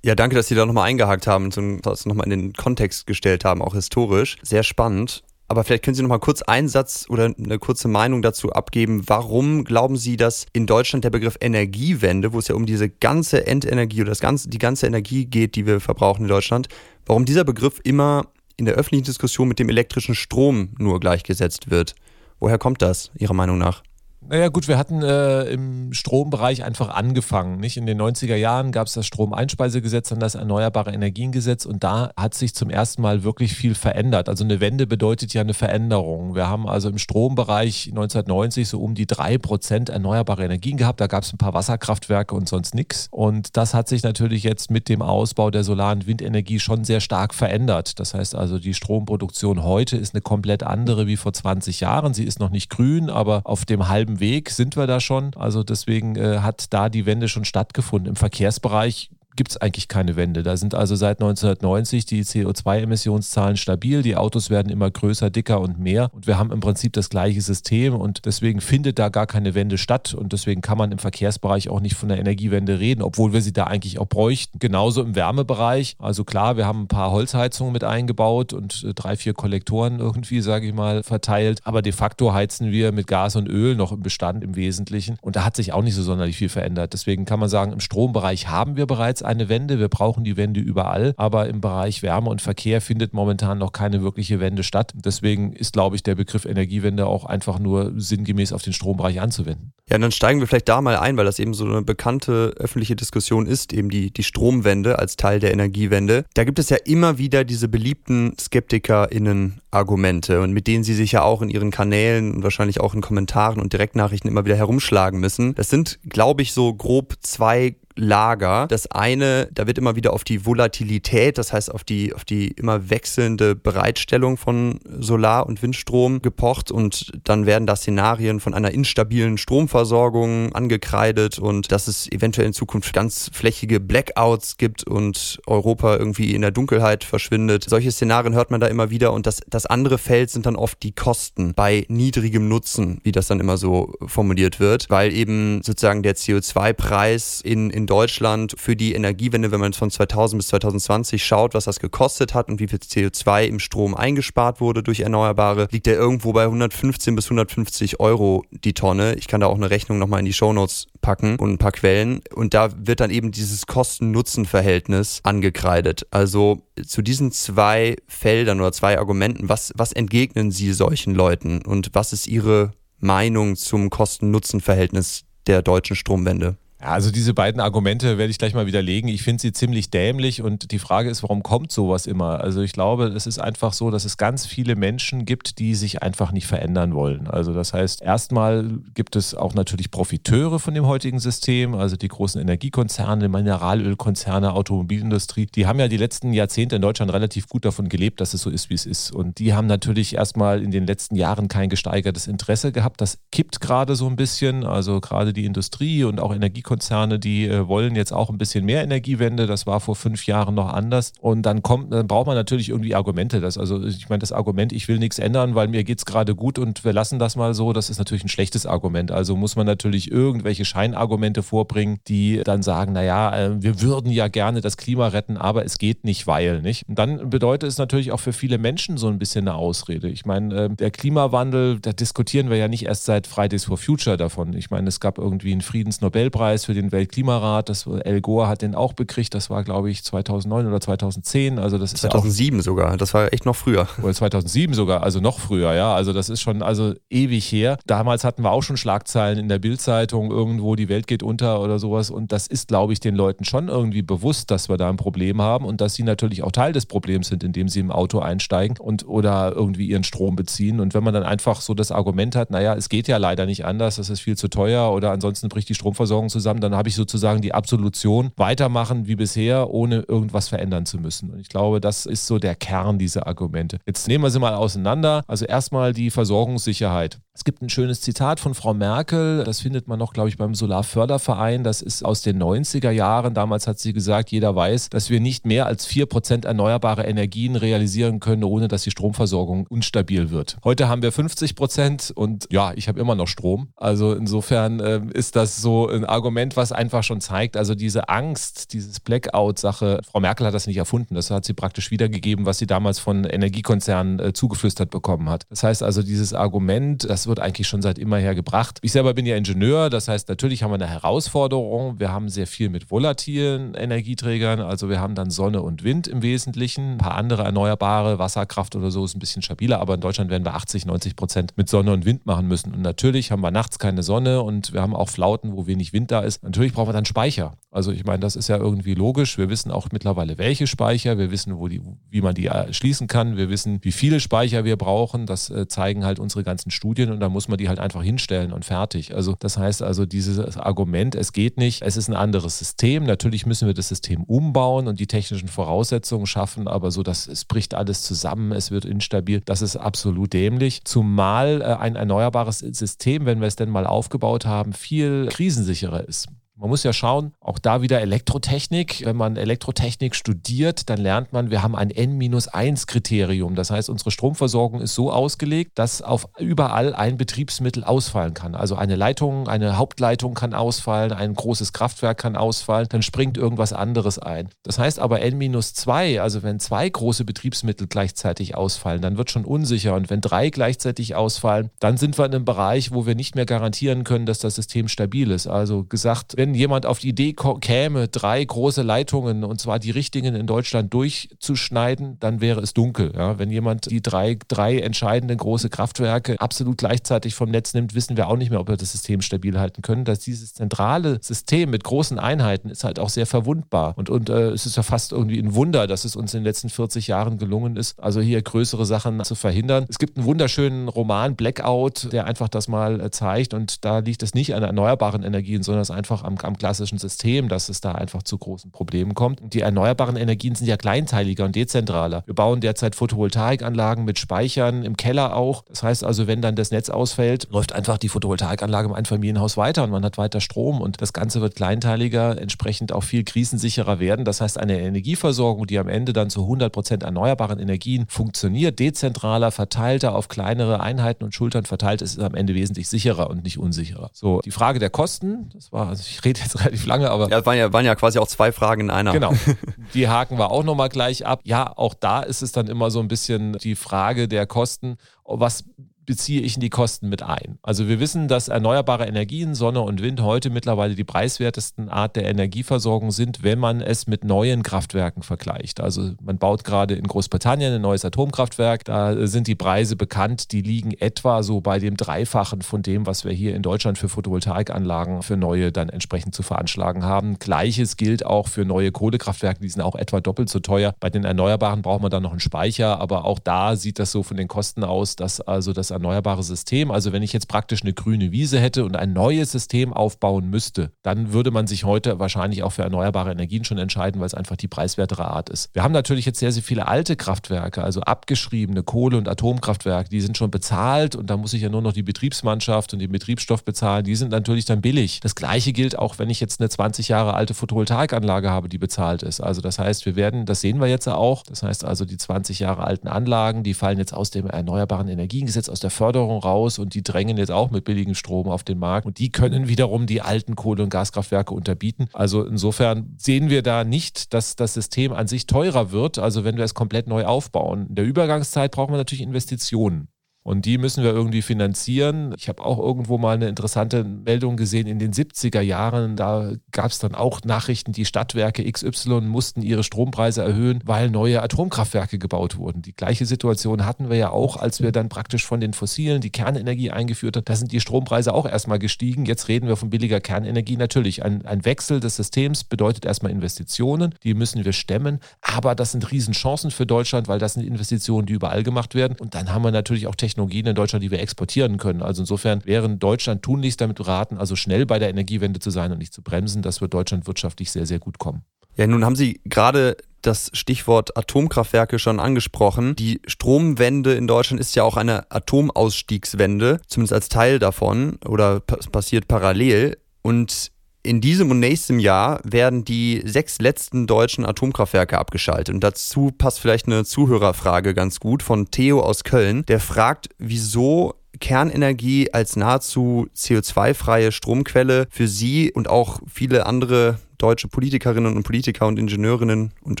Ja, danke, dass Sie da nochmal eingehakt haben und das nochmal in den Kontext gestellt haben, auch historisch. Sehr spannend. Aber vielleicht können Sie noch mal kurz einen Satz oder eine kurze Meinung dazu abgeben. Warum glauben Sie, dass in Deutschland der Begriff Energiewende, wo es ja um diese ganze Endenergie oder das ganze, die ganze Energie geht, die wir verbrauchen in Deutschland, warum dieser Begriff immer in der öffentlichen Diskussion mit dem elektrischen Strom nur gleichgesetzt wird? Woher kommt das, Ihrer Meinung nach? Naja gut, wir hatten äh, im Strombereich einfach angefangen. Nicht? In den 90er Jahren gab es das Stromeinspeisegesetz, dann das Erneuerbare Energiengesetz und da hat sich zum ersten Mal wirklich viel verändert. Also eine Wende bedeutet ja eine Veränderung. Wir haben also im Strombereich 1990 so um die drei Prozent erneuerbare Energien gehabt. Da gab es ein paar Wasserkraftwerke und sonst nichts. Und das hat sich natürlich jetzt mit dem Ausbau der Solar- und Windenergie schon sehr stark verändert. Das heißt also, die Stromproduktion heute ist eine komplett andere wie vor 20 Jahren. Sie ist noch nicht grün, aber auf dem halben halben Weg sind wir da schon. Also deswegen äh, hat da die Wende schon stattgefunden. Im Verkehrsbereich gibt es eigentlich keine Wende. Da sind also seit 1990 die CO2-Emissionszahlen stabil, die Autos werden immer größer, dicker und mehr und wir haben im Prinzip das gleiche System und deswegen findet da gar keine Wende statt und deswegen kann man im Verkehrsbereich auch nicht von der Energiewende reden, obwohl wir sie da eigentlich auch bräuchten. Genauso im Wärmebereich. Also klar, wir haben ein paar Holzheizungen mit eingebaut und äh, drei, vier Kollektoren irgendwie, sage ich mal, verteilt, aber de facto heizen wir mit Gas und Öl noch im Bestand im Wesentlichen und da hat sich auch nicht so sonderlich viel verändert. Deswegen kann man sagen, im Strombereich haben wir bereits eine Wende. Wir brauchen die Wende überall. Aber im Bereich Wärme und Verkehr findet momentan noch keine wirkliche Wende statt. Deswegen ist, glaube ich, der Begriff Energiewende auch einfach nur sinngemäß auf den Strombereich anzuwenden. Ja, dann steigen wir vielleicht da mal ein, weil das eben so eine bekannte öffentliche Diskussion ist, eben die, die Stromwende als Teil der Energiewende. Da gibt es ja immer wieder diese beliebten SkeptikerInnen Argumente und mit denen sie sich ja auch in ihren Kanälen und wahrscheinlich auch in Kommentaren und Direktnachrichten immer wieder herumschlagen müssen. Das sind, glaube ich, so grob zwei Lager. Das eine, da wird immer wieder auf die Volatilität, das heißt auf die, auf die immer wechselnde Bereitstellung von Solar- und Windstrom gepocht und dann werden da Szenarien von einer instabilen Stromversorgung angekreidet und dass es eventuell in Zukunft ganz flächige Blackouts gibt und Europa irgendwie in der Dunkelheit verschwindet. Solche Szenarien hört man da immer wieder und das, das andere Feld sind dann oft die Kosten bei niedrigem Nutzen, wie das dann immer so formuliert wird, weil eben sozusagen der CO2-Preis in, in in Deutschland für die Energiewende, wenn man von 2000 bis 2020 schaut, was das gekostet hat und wie viel CO2 im Strom eingespart wurde durch Erneuerbare, liegt er irgendwo bei 115 bis 150 Euro die Tonne. Ich kann da auch eine Rechnung nochmal in die Shownotes packen und ein paar Quellen. Und da wird dann eben dieses Kosten-Nutzen-Verhältnis angekreidet. Also zu diesen zwei Feldern oder zwei Argumenten, was, was entgegnen Sie solchen Leuten und was ist Ihre Meinung zum Kosten-Nutzen-Verhältnis der deutschen Stromwende? Also diese beiden Argumente werde ich gleich mal widerlegen. Ich finde sie ziemlich dämlich und die Frage ist, warum kommt sowas immer? Also ich glaube, es ist einfach so, dass es ganz viele Menschen gibt, die sich einfach nicht verändern wollen. Also das heißt, erstmal gibt es auch natürlich Profiteure von dem heutigen System, also die großen Energiekonzerne, Mineralölkonzerne, Automobilindustrie. Die haben ja die letzten Jahrzehnte in Deutschland relativ gut davon gelebt, dass es so ist, wie es ist. Und die haben natürlich erstmal in den letzten Jahren kein gesteigertes Interesse gehabt. Das kippt gerade so ein bisschen. Also gerade die Industrie und auch Energiekonzerne Konzerne, die äh, wollen jetzt auch ein bisschen mehr Energiewende. Das war vor fünf Jahren noch anders. Und dann kommt, dann braucht man natürlich irgendwie Argumente. Das, also ich meine, das Argument, ich will nichts ändern, weil mir geht es gerade gut und wir lassen das mal so, das ist natürlich ein schlechtes Argument. Also muss man natürlich irgendwelche Scheinargumente vorbringen, die dann sagen, naja, äh, wir würden ja gerne das Klima retten, aber es geht nicht, weil, nicht? Und dann bedeutet es natürlich auch für viele Menschen so ein bisschen eine Ausrede. Ich meine, äh, der Klimawandel, da diskutieren wir ja nicht erst seit Fridays for Future davon. Ich meine, es gab irgendwie einen Friedensnobelpreis für den Weltklimarat. Das, El Gore hat den auch bekriegt. Das war, glaube ich, 2009 oder 2010. Also das ist 2007 ja sogar. Das war echt noch früher. Oder 2007 sogar. Also noch früher, ja. Also das ist schon also ewig her. Damals hatten wir auch schon Schlagzeilen in der Bildzeitung irgendwo, die Welt geht unter oder sowas. Und das ist, glaube ich, den Leuten schon irgendwie bewusst, dass wir da ein Problem haben und dass sie natürlich auch Teil des Problems sind, indem sie im Auto einsteigen und oder irgendwie ihren Strom beziehen. Und wenn man dann einfach so das Argument hat, naja, es geht ja leider nicht anders, das ist viel zu teuer oder ansonsten bricht die Stromversorgung zusammen haben, dann habe ich sozusagen die Absolution, weitermachen wie bisher, ohne irgendwas verändern zu müssen. Und ich glaube, das ist so der Kern dieser Argumente. Jetzt nehmen wir sie mal auseinander. Also erstmal die Versorgungssicherheit. Es gibt ein schönes Zitat von Frau Merkel, das findet man noch, glaube ich, beim Solarförderverein. Das ist aus den 90er Jahren. Damals hat sie gesagt, jeder weiß, dass wir nicht mehr als 4% erneuerbare Energien realisieren können, ohne dass die Stromversorgung unstabil wird. Heute haben wir 50% und ja, ich habe immer noch Strom. Also insofern äh, ist das so ein Argument, was einfach schon zeigt, also diese Angst, dieses Blackout-Sache, Frau Merkel hat das nicht erfunden. Das hat sie praktisch wiedergegeben, was sie damals von Energiekonzernen äh, zugeflüstert bekommen hat. Das heißt also, dieses Argument, das wird eigentlich schon seit immer her gebracht. Ich selber bin ja Ingenieur, das heißt, natürlich haben wir eine Herausforderung. Wir haben sehr viel mit volatilen Energieträgern, also wir haben dann Sonne und Wind im Wesentlichen. Ein paar andere erneuerbare, Wasserkraft oder so ist ein bisschen stabiler, aber in Deutschland werden wir 80, 90 Prozent mit Sonne und Wind machen müssen. Und natürlich haben wir nachts keine Sonne und wir haben auch Flauten, wo wenig Wind da ist. Natürlich brauchen wir dann Speicher. Also ich meine, das ist ja irgendwie logisch. Wir wissen auch mittlerweile, welche Speicher, wir wissen, wo die, wie man die äh, schließen kann, wir wissen, wie viele Speicher wir brauchen. Das äh, zeigen halt unsere ganzen Studien und da muss man die halt einfach hinstellen und fertig. Also das heißt also, dieses Argument, es geht nicht, es ist ein anderes System. Natürlich müssen wir das System umbauen und die technischen Voraussetzungen schaffen, aber so, dass es bricht alles zusammen, es wird instabil, das ist absolut dämlich. Zumal äh, ein erneuerbares System, wenn wir es denn mal aufgebaut haben, viel krisensicherer ist. is Man muss ja schauen, auch da wieder Elektrotechnik. Wenn man Elektrotechnik studiert, dann lernt man, wir haben ein N-1-Kriterium. Das heißt, unsere Stromversorgung ist so ausgelegt, dass auf überall ein Betriebsmittel ausfallen kann. Also eine Leitung, eine Hauptleitung kann ausfallen, ein großes Kraftwerk kann ausfallen, dann springt irgendwas anderes ein. Das heißt aber N-2, also wenn zwei große Betriebsmittel gleichzeitig ausfallen, dann wird schon unsicher. Und wenn drei gleichzeitig ausfallen, dann sind wir in einem Bereich, wo wir nicht mehr garantieren können, dass das System stabil ist. Also gesagt, wenn jemand auf die Idee käme, drei große Leitungen, und zwar die richtigen in Deutschland durchzuschneiden, dann wäre es dunkel. Ja? Wenn jemand die drei, drei entscheidenden große Kraftwerke absolut gleichzeitig vom Netz nimmt, wissen wir auch nicht mehr, ob wir das System stabil halten können. Dass dieses zentrale System mit großen Einheiten ist halt auch sehr verwundbar. Und, und äh, es ist ja fast irgendwie ein Wunder, dass es uns in den letzten 40 Jahren gelungen ist, also hier größere Sachen zu verhindern. Es gibt einen wunderschönen Roman, Blackout, der einfach das mal äh, zeigt. Und da liegt es nicht an erneuerbaren Energien, sondern es einfach am am, am klassischen System, dass es da einfach zu großen Problemen kommt. Die erneuerbaren Energien sind ja kleinteiliger und dezentraler. Wir bauen derzeit Photovoltaikanlagen mit Speichern im Keller auch. Das heißt also, wenn dann das Netz ausfällt, läuft einfach die Photovoltaikanlage im Einfamilienhaus weiter und man hat weiter Strom und das Ganze wird kleinteiliger, entsprechend auch viel krisensicherer werden. Das heißt, eine Energieversorgung, die am Ende dann zu 100 Prozent erneuerbaren Energien funktioniert, dezentraler, verteilter auf kleinere Einheiten und Schultern verteilt, ist am Ende wesentlich sicherer und nicht unsicherer. So, die Frage der Kosten, das war, also ich rede jetzt relativ lange, aber. Ja, waren ja, waren ja quasi auch zwei Fragen in einer. Genau. Die haken wir auch nochmal gleich ab. Ja, auch da ist es dann immer so ein bisschen die Frage der Kosten. Was beziehe ich in die Kosten mit ein. Also wir wissen, dass erneuerbare Energien, Sonne und Wind heute mittlerweile die preiswertesten Art der Energieversorgung sind, wenn man es mit neuen Kraftwerken vergleicht. Also man baut gerade in Großbritannien ein neues Atomkraftwerk. Da sind die Preise bekannt, die liegen etwa so bei dem Dreifachen von dem, was wir hier in Deutschland für Photovoltaikanlagen für neue dann entsprechend zu veranschlagen haben. Gleiches gilt auch für neue Kohlekraftwerke, die sind auch etwa doppelt so teuer. Bei den Erneuerbaren braucht man dann noch einen Speicher, aber auch da sieht das so von den Kosten aus, dass also das erneuerbare System, also wenn ich jetzt praktisch eine grüne Wiese hätte und ein neues System aufbauen müsste, dann würde man sich heute wahrscheinlich auch für erneuerbare Energien schon entscheiden, weil es einfach die preiswertere Art ist. Wir haben natürlich jetzt sehr, sehr viele alte Kraftwerke, also abgeschriebene Kohle- und Atomkraftwerke, die sind schon bezahlt und da muss ich ja nur noch die Betriebsmannschaft und den Betriebsstoff bezahlen. Die sind natürlich dann billig. Das gleiche gilt auch, wenn ich jetzt eine 20 Jahre alte Photovoltaikanlage habe, die bezahlt ist. Also das heißt, wir werden, das sehen wir jetzt auch, das heißt also die 20 Jahre alten Anlagen, die fallen jetzt aus dem Erneuerbaren Energiengesetz, aus der Förderung raus und die drängen jetzt auch mit billigem Strom auf den Markt und die können wiederum die alten Kohle- und Gaskraftwerke unterbieten. Also insofern sehen wir da nicht, dass das System an sich teurer wird, also wenn wir es komplett neu aufbauen. In der Übergangszeit brauchen wir natürlich Investitionen. Und die müssen wir irgendwie finanzieren. Ich habe auch irgendwo mal eine interessante Meldung gesehen in den 70er Jahren. Da gab es dann auch Nachrichten, die Stadtwerke XY mussten ihre Strompreise erhöhen, weil neue Atomkraftwerke gebaut wurden. Die gleiche Situation hatten wir ja auch, als wir dann praktisch von den Fossilen die Kernenergie eingeführt haben. Da sind die Strompreise auch erstmal gestiegen. Jetzt reden wir von billiger Kernenergie. Natürlich, ein, ein Wechsel des Systems bedeutet erstmal Investitionen. Die müssen wir stemmen. Aber das sind Riesenchancen für Deutschland, weil das sind Investitionen, die überall gemacht werden. Und dann haben wir natürlich auch Technologien Technologien in Deutschland, die wir exportieren können. Also insofern wären Deutschland tunlichst damit beraten, also schnell bei der Energiewende zu sein und nicht zu bremsen. Das wird Deutschland wirtschaftlich sehr, sehr gut kommen. Ja, nun haben Sie gerade das Stichwort Atomkraftwerke schon angesprochen. Die Stromwende in Deutschland ist ja auch eine Atomausstiegswende, zumindest als Teil davon oder passiert parallel. Und in diesem und nächstem Jahr werden die sechs letzten deutschen Atomkraftwerke abgeschaltet. Und dazu passt vielleicht eine Zuhörerfrage ganz gut von Theo aus Köln. Der fragt, wieso Kernenergie als nahezu CO2-freie Stromquelle für Sie und auch viele andere deutsche Politikerinnen und Politiker und Ingenieurinnen und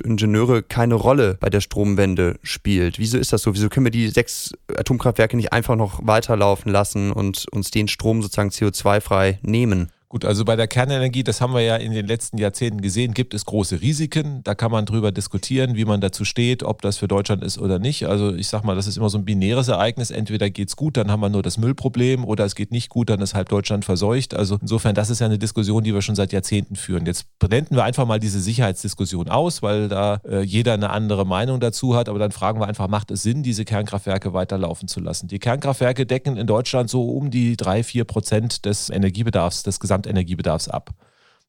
Ingenieure keine Rolle bei der Stromwende spielt. Wieso ist das so? Wieso können wir die sechs Atomkraftwerke nicht einfach noch weiterlaufen lassen und uns den Strom sozusagen CO2-frei nehmen? Gut, also bei der Kernenergie, das haben wir ja in den letzten Jahrzehnten gesehen, gibt es große Risiken. Da kann man drüber diskutieren, wie man dazu steht, ob das für Deutschland ist oder nicht. Also ich sag mal, das ist immer so ein binäres Ereignis. Entweder geht es gut, dann haben wir nur das Müllproblem oder es geht nicht gut, dann ist halb Deutschland verseucht. Also insofern, das ist ja eine Diskussion, die wir schon seit Jahrzehnten führen. Jetzt blenden wir einfach mal diese Sicherheitsdiskussion aus, weil da äh, jeder eine andere Meinung dazu hat. Aber dann fragen wir einfach, macht es Sinn, diese Kernkraftwerke weiterlaufen zu lassen? Die Kernkraftwerke decken in Deutschland so um die drei, vier Prozent des Energiebedarfs, des gesamten Gesamtenergiebedarfs ab.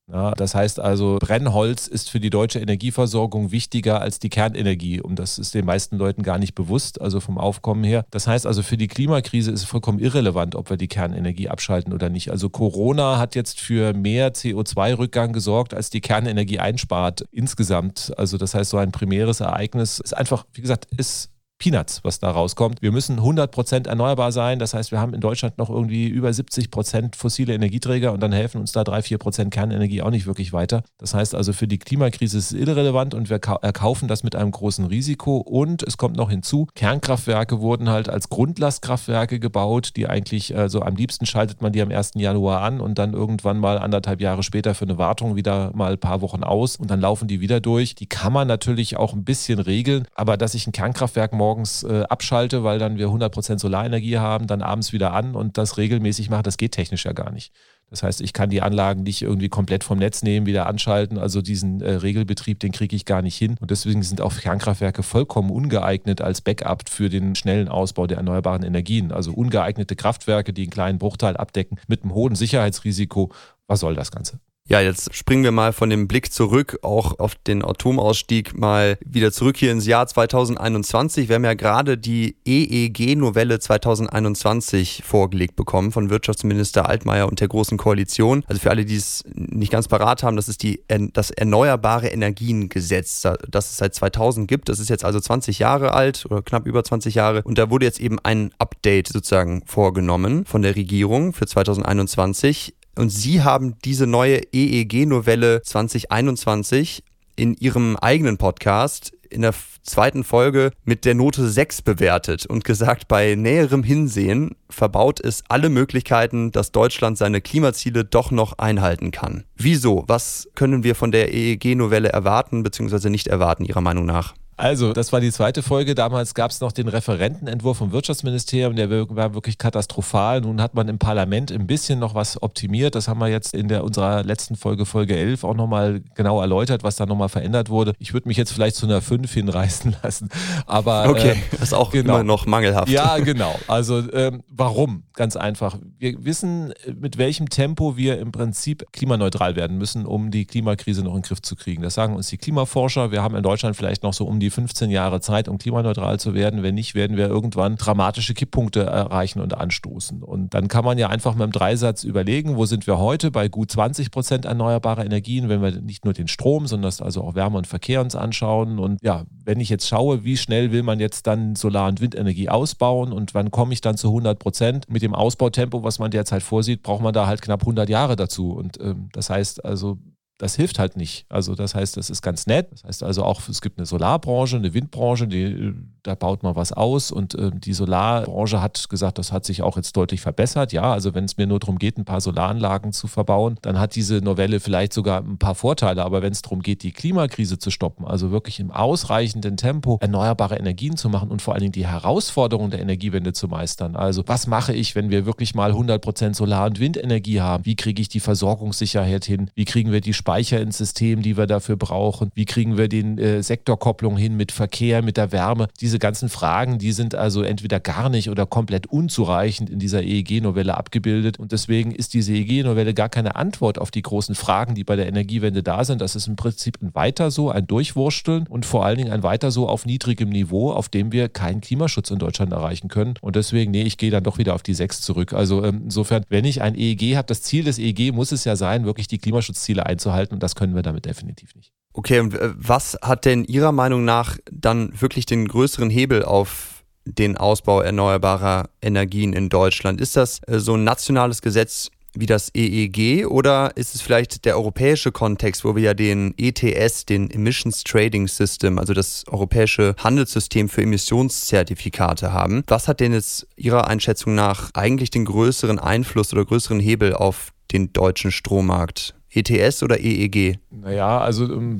Ja, das heißt also, Brennholz ist für die deutsche Energieversorgung wichtiger als die Kernenergie. Und das ist den meisten Leuten gar nicht bewusst, also vom Aufkommen her. Das heißt also, für die Klimakrise ist es vollkommen irrelevant, ob wir die Kernenergie abschalten oder nicht. Also Corona hat jetzt für mehr CO2-Rückgang gesorgt, als die Kernenergie einspart insgesamt. Also das heißt, so ein primäres Ereignis ist einfach, wie gesagt, ist Peanuts, was da rauskommt. Wir müssen 100% erneuerbar sein. Das heißt, wir haben in Deutschland noch irgendwie über 70% fossile Energieträger und dann helfen uns da 3-4% Kernenergie auch nicht wirklich weiter. Das heißt also, für die Klimakrise ist es irrelevant und wir erkaufen das mit einem großen Risiko. Und es kommt noch hinzu, Kernkraftwerke wurden halt als Grundlastkraftwerke gebaut, die eigentlich, also am liebsten schaltet man die am 1. Januar an und dann irgendwann mal anderthalb Jahre später für eine Wartung wieder mal ein paar Wochen aus und dann laufen die wieder durch. Die kann man natürlich auch ein bisschen regeln, aber dass ich ein Kernkraftwerk morgen morgens äh, abschalte, weil dann wir 100% Solarenergie haben, dann abends wieder an und das regelmäßig mache, das geht technisch ja gar nicht. Das heißt, ich kann die Anlagen nicht irgendwie komplett vom Netz nehmen, wieder anschalten. Also diesen äh, Regelbetrieb, den kriege ich gar nicht hin. Und deswegen sind auch Kernkraftwerke vollkommen ungeeignet als Backup für den schnellen Ausbau der erneuerbaren Energien. Also ungeeignete Kraftwerke, die einen kleinen Bruchteil abdecken mit einem hohen Sicherheitsrisiko. Was soll das Ganze? Ja, jetzt springen wir mal von dem Blick zurück, auch auf den Atomausstieg mal wieder zurück hier ins Jahr 2021. Wir haben ja gerade die EEG-Novelle 2021 vorgelegt bekommen von Wirtschaftsminister Altmaier und der Großen Koalition. Also für alle, die es nicht ganz parat haben, das ist die, das Erneuerbare Energiengesetz, das es seit 2000 gibt. Das ist jetzt also 20 Jahre alt oder knapp über 20 Jahre. Und da wurde jetzt eben ein Update sozusagen vorgenommen von der Regierung für 2021. Und Sie haben diese neue EEG-Novelle 2021 in Ihrem eigenen Podcast in der zweiten Folge mit der Note 6 bewertet und gesagt, bei näherem Hinsehen verbaut es alle Möglichkeiten, dass Deutschland seine Klimaziele doch noch einhalten kann. Wieso? Was können wir von der EEG-Novelle erwarten bzw. nicht erwarten, Ihrer Meinung nach? Also, das war die zweite Folge. Damals gab es noch den Referentenentwurf vom Wirtschaftsministerium, der war wirklich katastrophal. Nun hat man im Parlament ein bisschen noch was optimiert. Das haben wir jetzt in der, unserer letzten Folge, Folge 11, auch nochmal genau erläutert, was da nochmal verändert wurde. Ich würde mich jetzt vielleicht zu einer 5 hinreißen lassen. Aber, okay, äh, das ist auch genau. immer noch mangelhaft. Ja, genau. Also, ähm, warum? Ganz einfach. Wir wissen, mit welchem Tempo wir im Prinzip klimaneutral werden müssen, um die Klimakrise noch in den Griff zu kriegen. Das sagen uns die Klimaforscher. Wir haben in Deutschland vielleicht noch so um die die 15 Jahre Zeit, um klimaneutral zu werden. Wenn nicht, werden wir irgendwann dramatische Kipppunkte erreichen und anstoßen. Und dann kann man ja einfach mit dem Dreisatz überlegen, wo sind wir heute bei gut 20 Prozent erneuerbarer Energien, wenn wir nicht nur den Strom, sondern also auch Wärme und Verkehr uns anschauen. Und ja, wenn ich jetzt schaue, wie schnell will man jetzt dann Solar- und Windenergie ausbauen und wann komme ich dann zu 100 Prozent? Mit dem Ausbautempo, was man derzeit vorsieht, braucht man da halt knapp 100 Jahre dazu. Und ähm, das heißt also, das hilft halt nicht. Also das heißt, das ist ganz nett. Das heißt also auch, es gibt eine Solarbranche, eine Windbranche, die, da baut man was aus und äh, die Solarbranche hat gesagt, das hat sich auch jetzt deutlich verbessert. Ja, also wenn es mir nur darum geht, ein paar Solaranlagen zu verbauen, dann hat diese Novelle vielleicht sogar ein paar Vorteile. Aber wenn es darum geht, die Klimakrise zu stoppen, also wirklich im ausreichenden Tempo erneuerbare Energien zu machen und vor allen Dingen die Herausforderungen der Energiewende zu meistern. Also was mache ich, wenn wir wirklich mal 100 Prozent Solar- und Windenergie haben? Wie kriege ich die Versorgungssicherheit hin? Wie kriegen wir die Speicher ins System, die wir dafür brauchen? Wie kriegen wir den äh, Sektorkopplung hin mit Verkehr, mit der Wärme? Diese ganzen Fragen, die sind also entweder gar nicht oder komplett unzureichend in dieser EEG-Novelle abgebildet. Und deswegen ist diese EEG-Novelle gar keine Antwort auf die großen Fragen, die bei der Energiewende da sind. Das ist im Prinzip ein Weiter so, ein Durchwursteln und vor allen Dingen ein Weiter so auf niedrigem Niveau, auf dem wir keinen Klimaschutz in Deutschland erreichen können. Und deswegen, nee, ich gehe dann doch wieder auf die 6 zurück. Also ähm, insofern, wenn ich ein EEG habe, das Ziel des EEG muss es ja sein, wirklich die Klimaschutzziele einzuhalten halten und das können wir damit definitiv nicht. Okay, und äh, was hat denn Ihrer Meinung nach dann wirklich den größeren Hebel auf den Ausbau erneuerbarer Energien in Deutschland? Ist das äh, so ein nationales Gesetz wie das EEG oder ist es vielleicht der europäische Kontext, wo wir ja den ETS, den Emissions Trading System, also das europäische Handelssystem für Emissionszertifikate haben? Was hat denn jetzt Ihrer Einschätzung nach eigentlich den größeren Einfluss oder größeren Hebel auf den deutschen Strommarkt? ETS oder EEG? Naja, also ähm,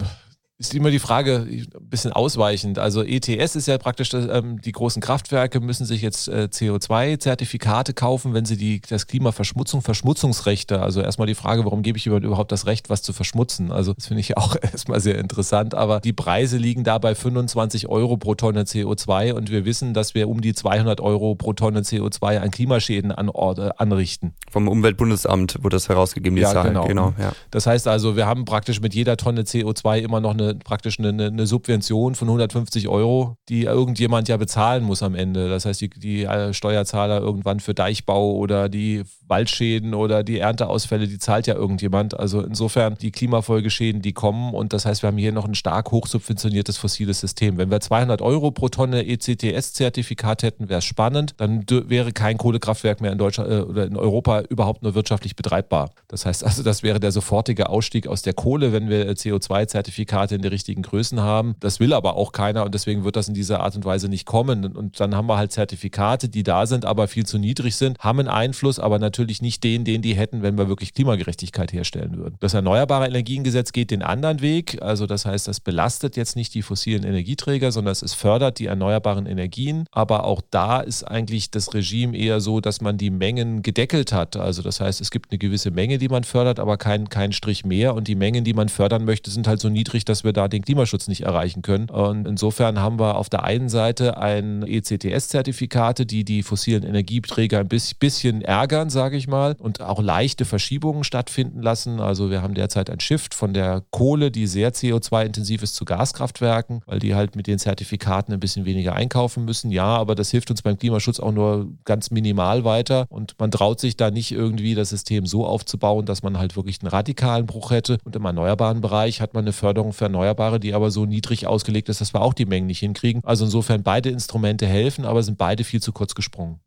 ist immer die Frage, ein bisschen ausweichend. Also ETS ist ja praktisch, ähm, die großen Kraftwerke müssen sich jetzt äh, CO2-Zertifikate kaufen, wenn sie die, das Klimaverschmutzung, Verschmutzungsrechte, also erstmal die Frage, warum gebe ich überhaupt das Recht, was zu verschmutzen? Also das finde ich auch erstmal sehr interessant, aber die Preise liegen da bei 25 Euro pro Tonne CO2 und wir wissen, dass wir um die 200 Euro pro Tonne CO2 an Klimaschäden an, äh, anrichten. Vom Umweltbundesamt wurde das herausgegeben, die ja, Zahl. Genau. genau ja. Das heißt also, wir haben praktisch mit jeder Tonne CO2 immer noch eine eine, praktisch eine, eine, Subvention von 150 Euro, die irgendjemand ja bezahlen muss am Ende. Das heißt, die, die äh, Steuerzahler irgendwann für Deichbau oder die Waldschäden oder die Ernteausfälle, die zahlt ja irgendjemand. Also insofern die Klimafolgeschäden, die kommen und das heißt, wir haben hier noch ein stark hochsubventioniertes fossiles System. Wenn wir 200 Euro pro Tonne ECTS-Zertifikat hätten, wäre es spannend. Dann wäre kein Kohlekraftwerk mehr in Deutschland äh, oder in Europa überhaupt nur wirtschaftlich betreibbar. Das heißt also, das wäre der sofortige Ausstieg aus der Kohle, wenn wir CO2-Zertifikate in die richtigen Größen haben. Das will aber auch keiner und deswegen wird das in dieser Art und Weise nicht kommen. Und dann haben wir halt Zertifikate, die da sind, aber viel zu niedrig sind, haben einen Einfluss, aber natürlich nicht den, den die hätten, wenn wir wirklich Klimagerechtigkeit herstellen würden. Das Erneuerbare Energiengesetz geht den anderen Weg. Also das heißt, das belastet jetzt nicht die fossilen Energieträger, sondern es fördert die erneuerbaren Energien. Aber auch da ist eigentlich das Regime eher so, dass man die Mengen gedeckelt hat. Also das heißt, es gibt eine gewisse Menge, die man fördert, aber kein, kein Strich mehr. Und die Mengen, die man fördern möchte, sind halt so niedrig, dass wir da den Klimaschutz nicht erreichen können. Und insofern haben wir auf der einen Seite ein ECTS-Zertifikate, die die fossilen Energieträger ein bisschen ärgern, sage ich mal, und auch leichte Verschiebungen stattfinden lassen. Also wir haben derzeit ein Shift von der Kohle, die sehr CO2-intensiv ist, zu Gaskraftwerken, weil die halt mit den Zertifikaten ein bisschen weniger einkaufen müssen. Ja, aber das hilft uns beim Klimaschutz auch nur ganz minimal weiter. Und man traut sich da nicht irgendwie das System so aufzubauen, dass man halt wirklich einen radikalen Bruch hätte. Und im erneuerbaren Bereich hat man eine Förderung für Erneuerbare, die aber so niedrig ausgelegt ist, dass wir auch die Mengen nicht hinkriegen. Also insofern beide Instrumente helfen, aber sind beide viel zu kurz gesprungen.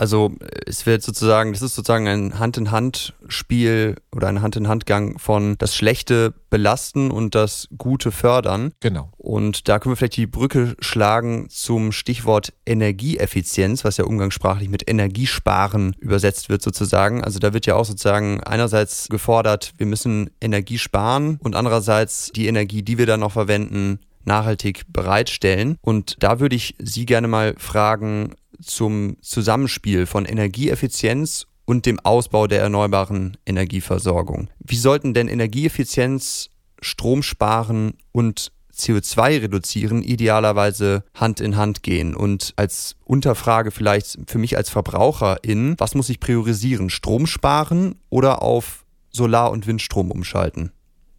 Also es wird sozusagen, das ist sozusagen ein Hand-in-Hand-Spiel oder ein Hand-in-Hand-Gang von das Schlechte belasten und das Gute fördern. Genau. Und da können wir vielleicht die Brücke schlagen zum Stichwort Energieeffizienz, was ja umgangssprachlich mit Energiesparen übersetzt wird sozusagen. Also da wird ja auch sozusagen einerseits gefordert, wir müssen Energie sparen und andererseits die Energie, die wir dann noch verwenden, nachhaltig bereitstellen. Und da würde ich Sie gerne mal fragen zum Zusammenspiel von Energieeffizienz und dem Ausbau der erneuerbaren Energieversorgung. Wie sollten denn Energieeffizienz, Strom sparen und CO2 reduzieren idealerweise Hand in Hand gehen. Und als Unterfrage vielleicht für mich als Verbraucherin, was muss ich priorisieren? Strom sparen oder auf Solar- und Windstrom umschalten?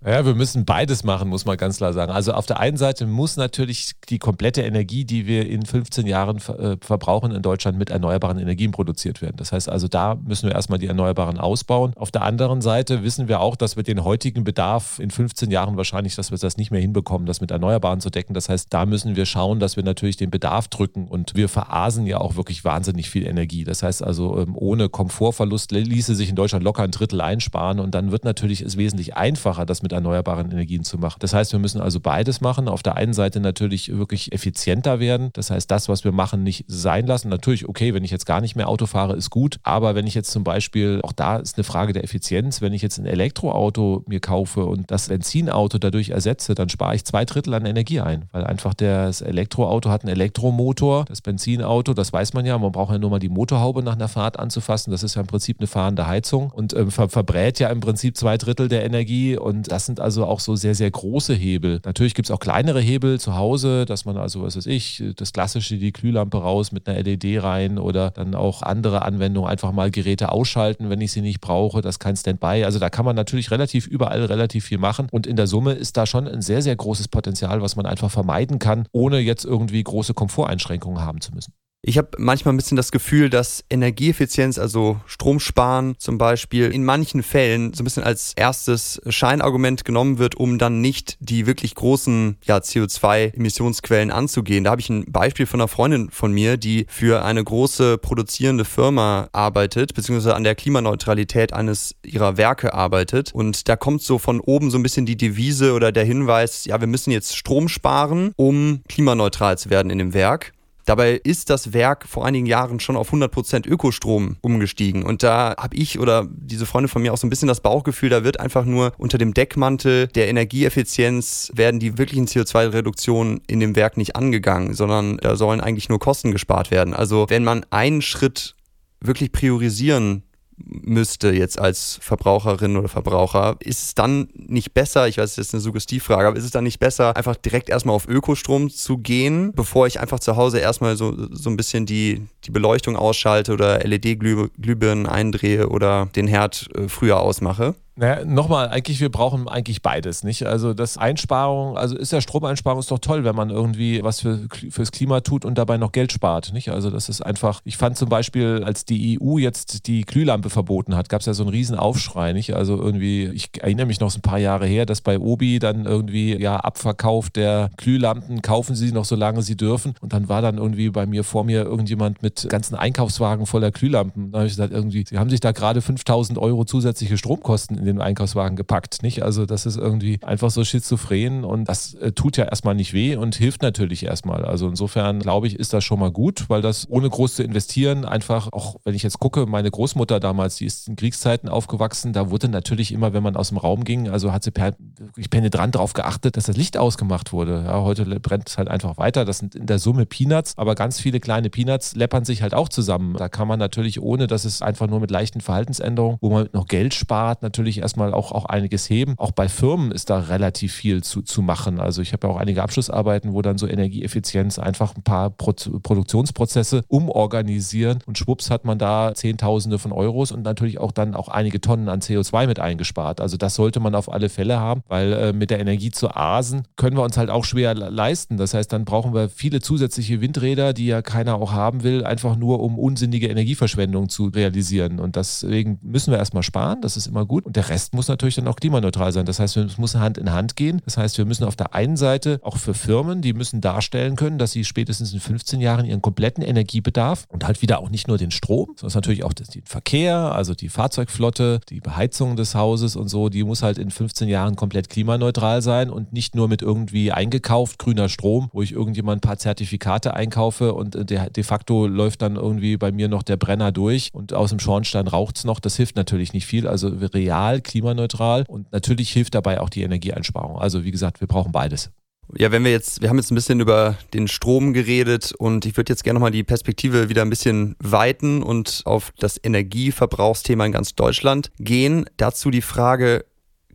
Ja, wir müssen beides machen, muss man ganz klar sagen. Also auf der einen Seite muss natürlich die komplette Energie, die wir in 15 Jahren äh, verbrauchen in Deutschland, mit erneuerbaren Energien produziert werden. Das heißt also, da müssen wir erstmal die Erneuerbaren ausbauen. Auf der anderen Seite wissen wir auch, dass wir den heutigen Bedarf in 15 Jahren wahrscheinlich, dass wir das nicht mehr hinbekommen, das mit Erneuerbaren zu decken. Das heißt, da müssen wir schauen, dass wir natürlich den Bedarf drücken und wir verasen ja auch wirklich wahnsinnig viel Energie. Das heißt also, ähm, ohne Komfortverlust ließe sich in Deutschland locker ein Drittel einsparen und dann wird natürlich es wesentlich einfacher, das mit mit erneuerbaren Energien zu machen. Das heißt, wir müssen also beides machen. Auf der einen Seite natürlich wirklich effizienter werden. Das heißt, das, was wir machen, nicht sein lassen. Natürlich, okay, wenn ich jetzt gar nicht mehr Auto fahre, ist gut. Aber wenn ich jetzt zum Beispiel, auch da ist eine Frage der Effizienz, wenn ich jetzt ein Elektroauto mir kaufe und das Benzinauto dadurch ersetze, dann spare ich zwei Drittel an Energie ein. Weil einfach das Elektroauto hat einen Elektromotor, das Benzinauto, das weiß man ja, man braucht ja nur mal die Motorhaube nach einer Fahrt anzufassen. Das ist ja im Prinzip eine fahrende Heizung und äh, ver verbrät ja im Prinzip zwei Drittel der Energie und das das sind also auch so sehr, sehr große Hebel. Natürlich gibt es auch kleinere Hebel zu Hause, dass man also, was weiß ich, das klassische, die Glühlampe raus mit einer LED rein oder dann auch andere Anwendungen, einfach mal Geräte ausschalten, wenn ich sie nicht brauche, das kein Standby. Also da kann man natürlich relativ überall relativ viel machen und in der Summe ist da schon ein sehr, sehr großes Potenzial, was man einfach vermeiden kann, ohne jetzt irgendwie große Komforteinschränkungen haben zu müssen. Ich habe manchmal ein bisschen das Gefühl, dass Energieeffizienz, also Stromsparen zum Beispiel, in manchen Fällen so ein bisschen als erstes Scheinargument genommen wird, um dann nicht die wirklich großen ja, CO2-Emissionsquellen anzugehen. Da habe ich ein Beispiel von einer Freundin von mir, die für eine große produzierende Firma arbeitet, beziehungsweise an der Klimaneutralität eines ihrer Werke arbeitet. Und da kommt so von oben so ein bisschen die Devise oder der Hinweis, ja, wir müssen jetzt Strom sparen, um klimaneutral zu werden in dem Werk. Dabei ist das Werk vor einigen Jahren schon auf 100% Ökostrom umgestiegen. Und da habe ich oder diese Freunde von mir auch so ein bisschen das Bauchgefühl, da wird einfach nur unter dem Deckmantel der Energieeffizienz werden die wirklichen CO2-Reduktionen in dem Werk nicht angegangen, sondern da sollen eigentlich nur Kosten gespart werden. Also wenn man einen Schritt wirklich priorisieren müsste jetzt als Verbraucherin oder Verbraucher, ist es dann nicht besser, ich weiß, das ist eine Suggestivfrage, aber ist es dann nicht besser, einfach direkt erstmal auf Ökostrom zu gehen, bevor ich einfach zu Hause erstmal so, so ein bisschen die, die Beleuchtung ausschalte oder LED-Glühbirnen eindrehe oder den Herd äh, früher ausmache? Naja, nochmal, eigentlich, wir brauchen eigentlich beides, nicht? Also das Einsparung, also ist ja Stromeinsparung ist doch toll, wenn man irgendwie was für, fürs Klima tut und dabei noch Geld spart, nicht? Also das ist einfach, ich fand zum Beispiel, als die EU jetzt die Glühlampe verboten hat, gab es ja so einen riesen Aufschrei, nicht? Also irgendwie, ich erinnere mich noch so ein paar Jahre her, dass bei Obi dann irgendwie, ja, Abverkauf der Glühlampen, kaufen sie noch, solange sie dürfen. Und dann war dann irgendwie bei mir, vor mir irgendjemand mit ganzen Einkaufswagen voller Glühlampen. Da habe ich gesagt, irgendwie, sie haben sich da gerade 5000 Euro zusätzliche Stromkosten in den Einkaufswagen gepackt. Nicht? Also das ist irgendwie einfach so schizophren und das äh, tut ja erstmal nicht weh und hilft natürlich erstmal. Also insofern glaube ich, ist das schon mal gut, weil das ohne groß zu investieren einfach, auch wenn ich jetzt gucke, meine Großmutter damals, die ist in Kriegszeiten aufgewachsen, da wurde natürlich immer, wenn man aus dem Raum ging, also hat sie per, wirklich penetrant darauf geachtet, dass das Licht ausgemacht wurde. Ja, heute brennt es halt einfach weiter. Das sind in der Summe Peanuts, aber ganz viele kleine Peanuts läppern sich halt auch zusammen. Da kann man natürlich, ohne dass es einfach nur mit leichten Verhaltensänderungen, wo man noch Geld spart, natürlich erstmal auch, auch einiges heben. Auch bei Firmen ist da relativ viel zu, zu machen. Also ich habe ja auch einige Abschlussarbeiten, wo dann so Energieeffizienz einfach ein paar Pro Produktionsprozesse umorganisieren und schwupps hat man da Zehntausende von Euros und natürlich auch dann auch einige Tonnen an CO2 mit eingespart. Also das sollte man auf alle Fälle haben, weil äh, mit der Energie zu asen können wir uns halt auch schwer leisten. Das heißt, dann brauchen wir viele zusätzliche Windräder, die ja keiner auch haben will, einfach nur um unsinnige Energieverschwendung zu realisieren. Und deswegen müssen wir erstmal sparen, das ist immer gut. Und der Rest muss natürlich dann auch klimaneutral sein. Das heißt, es muss Hand in Hand gehen. Das heißt, wir müssen auf der einen Seite auch für Firmen, die müssen darstellen können, dass sie spätestens in 15 Jahren ihren kompletten Energiebedarf und halt wieder auch nicht nur den Strom, sondern natürlich auch den Verkehr, also die Fahrzeugflotte, die Beheizung des Hauses und so, die muss halt in 15 Jahren komplett klimaneutral sein und nicht nur mit irgendwie eingekauft grüner Strom, wo ich irgendjemand ein paar Zertifikate einkaufe und äh, de facto läuft dann irgendwie bei mir noch der Brenner durch und aus dem Schornstein raucht es noch. Das hilft natürlich nicht viel. Also real klimaneutral und natürlich hilft dabei auch die Energieeinsparung. Also wie gesagt, wir brauchen beides. Ja, wenn wir jetzt, wir haben jetzt ein bisschen über den Strom geredet und ich würde jetzt gerne nochmal die Perspektive wieder ein bisschen weiten und auf das Energieverbrauchsthema in ganz Deutschland gehen. Dazu die Frage,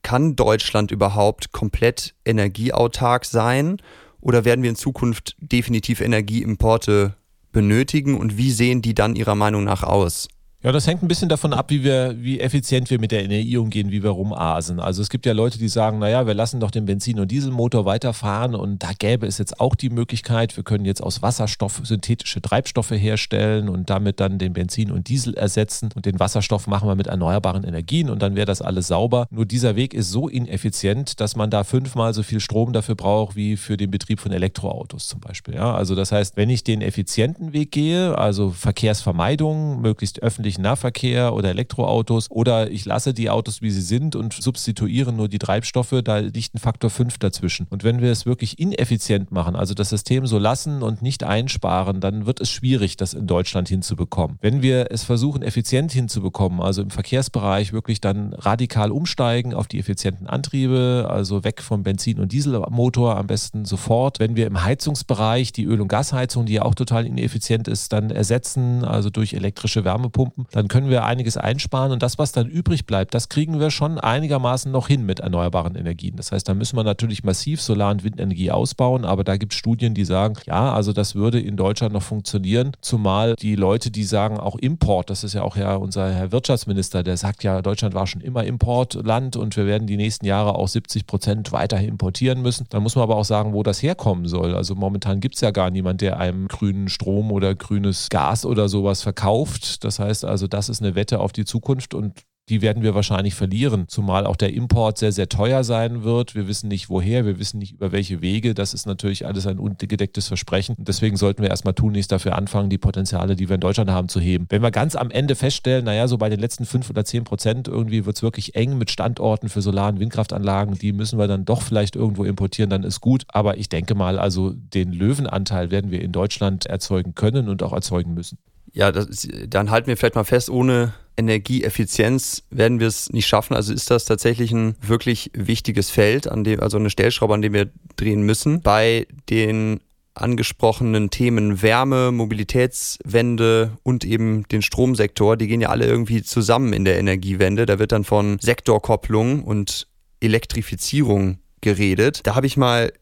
kann Deutschland überhaupt komplett energieautark sein oder werden wir in Zukunft definitiv Energieimporte benötigen und wie sehen die dann Ihrer Meinung nach aus? Ja, das hängt ein bisschen davon ab, wie wir, wie effizient wir mit der Energie umgehen, wie wir rumasen. Also es gibt ja Leute, die sagen, naja, wir lassen doch den Benzin- und Dieselmotor weiterfahren und da gäbe es jetzt auch die Möglichkeit, wir können jetzt aus Wasserstoff synthetische Treibstoffe herstellen und damit dann den Benzin und Diesel ersetzen und den Wasserstoff machen wir mit erneuerbaren Energien und dann wäre das alles sauber. Nur dieser Weg ist so ineffizient, dass man da fünfmal so viel Strom dafür braucht, wie für den Betrieb von Elektroautos zum Beispiel. Ja, also das heißt, wenn ich den effizienten Weg gehe, also Verkehrsvermeidung, möglichst öffentlich öffentlichen Nahverkehr oder Elektroautos oder ich lasse die Autos, wie sie sind und substituiere nur die Treibstoffe, da liegt ein Faktor 5 dazwischen. Und wenn wir es wirklich ineffizient machen, also das System so lassen und nicht einsparen, dann wird es schwierig, das in Deutschland hinzubekommen. Wenn wir es versuchen, effizient hinzubekommen, also im Verkehrsbereich wirklich dann radikal umsteigen auf die effizienten Antriebe, also weg vom Benzin- und Dieselmotor am besten sofort. Wenn wir im Heizungsbereich die Öl- und Gasheizung, die ja auch total ineffizient ist, dann ersetzen, also durch elektrische Wärmepumpen, dann können wir einiges einsparen und das, was dann übrig bleibt, das kriegen wir schon einigermaßen noch hin mit erneuerbaren Energien. Das heißt, da müssen wir natürlich massiv Solar- und Windenergie ausbauen, aber da gibt es Studien, die sagen, ja, also das würde in Deutschland noch funktionieren, zumal die Leute, die sagen, auch Import, das ist ja auch ja unser Herr Wirtschaftsminister, der sagt ja, Deutschland war schon immer Importland und wir werden die nächsten Jahre auch 70 Prozent weiter importieren müssen. Dann muss man aber auch sagen, wo das herkommen soll. Also momentan gibt es ja gar niemand, der einem grünen Strom oder grünes Gas oder sowas verkauft. Das heißt also, das ist eine Wette auf die Zukunft und die werden wir wahrscheinlich verlieren, zumal auch der Import sehr, sehr teuer sein wird. Wir wissen nicht woher, wir wissen nicht über welche Wege. Das ist natürlich alles ein ungedecktes Versprechen. Und deswegen sollten wir erstmal tunlichst dafür anfangen, die Potenziale, die wir in Deutschland haben, zu heben. Wenn wir ganz am Ende feststellen, naja, so bei den letzten fünf oder zehn Prozent irgendwie wird es wirklich eng mit Standorten für Solar- und Windkraftanlagen, die müssen wir dann doch vielleicht irgendwo importieren, dann ist gut. Aber ich denke mal, also den Löwenanteil werden wir in Deutschland erzeugen können und auch erzeugen müssen ja, das, dann halten wir vielleicht mal fest, ohne Energieeffizienz werden wir es nicht schaffen. Also ist das tatsächlich ein wirklich wichtiges Feld, an dem, also eine Stellschraube, an dem wir drehen müssen. Bei den angesprochenen Themen Wärme, Mobilitätswende und eben den Stromsektor, die gehen ja alle irgendwie zusammen in der Energiewende. Da wird dann von Sektorkopplung und Elektrifizierung geredet. Da habe ich mal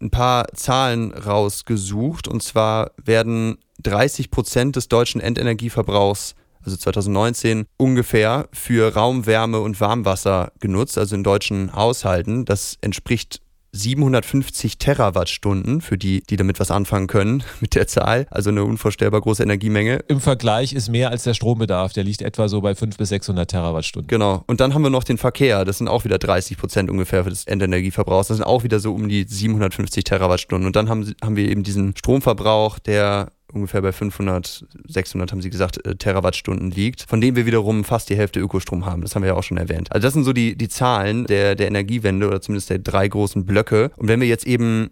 ein paar Zahlen rausgesucht. Und zwar werden 30 Prozent des deutschen Endenergieverbrauchs, also 2019, ungefähr für Raumwärme und Warmwasser genutzt, also in deutschen Haushalten. Das entspricht 750 Terawattstunden für die, die damit was anfangen können mit der Zahl. Also eine unvorstellbar große Energiemenge. Im Vergleich ist mehr als der Strombedarf. Der liegt etwa so bei 500 bis 600 Terawattstunden. Genau. Und dann haben wir noch den Verkehr. Das sind auch wieder 30 Prozent ungefähr des Endenergieverbrauchs. Das sind auch wieder so um die 750 Terawattstunden. Und dann haben, haben wir eben diesen Stromverbrauch, der ungefähr bei 500, 600 haben sie gesagt, äh, Terawattstunden liegt, von dem wir wiederum fast die Hälfte Ökostrom haben. Das haben wir ja auch schon erwähnt. Also das sind so die, die Zahlen der, der Energiewende oder zumindest der drei großen Blöcke. Und wenn wir jetzt eben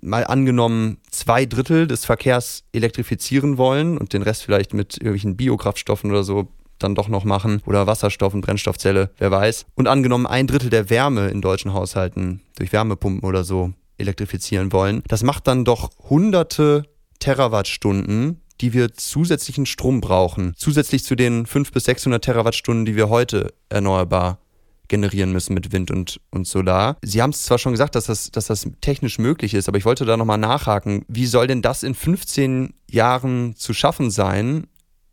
mal angenommen zwei Drittel des Verkehrs elektrifizieren wollen und den Rest vielleicht mit irgendwelchen Biokraftstoffen oder so dann doch noch machen oder Wasserstoff und Brennstoffzelle, wer weiß. Und angenommen ein Drittel der Wärme in deutschen Haushalten durch Wärmepumpen oder so elektrifizieren wollen, das macht dann doch hunderte Terawattstunden, die wir zusätzlichen Strom brauchen, zusätzlich zu den 500 bis 600 Terawattstunden, die wir heute erneuerbar generieren müssen mit Wind und, und Solar. Sie haben es zwar schon gesagt, dass das, dass das technisch möglich ist, aber ich wollte da nochmal nachhaken. Wie soll denn das in 15 Jahren zu schaffen sein,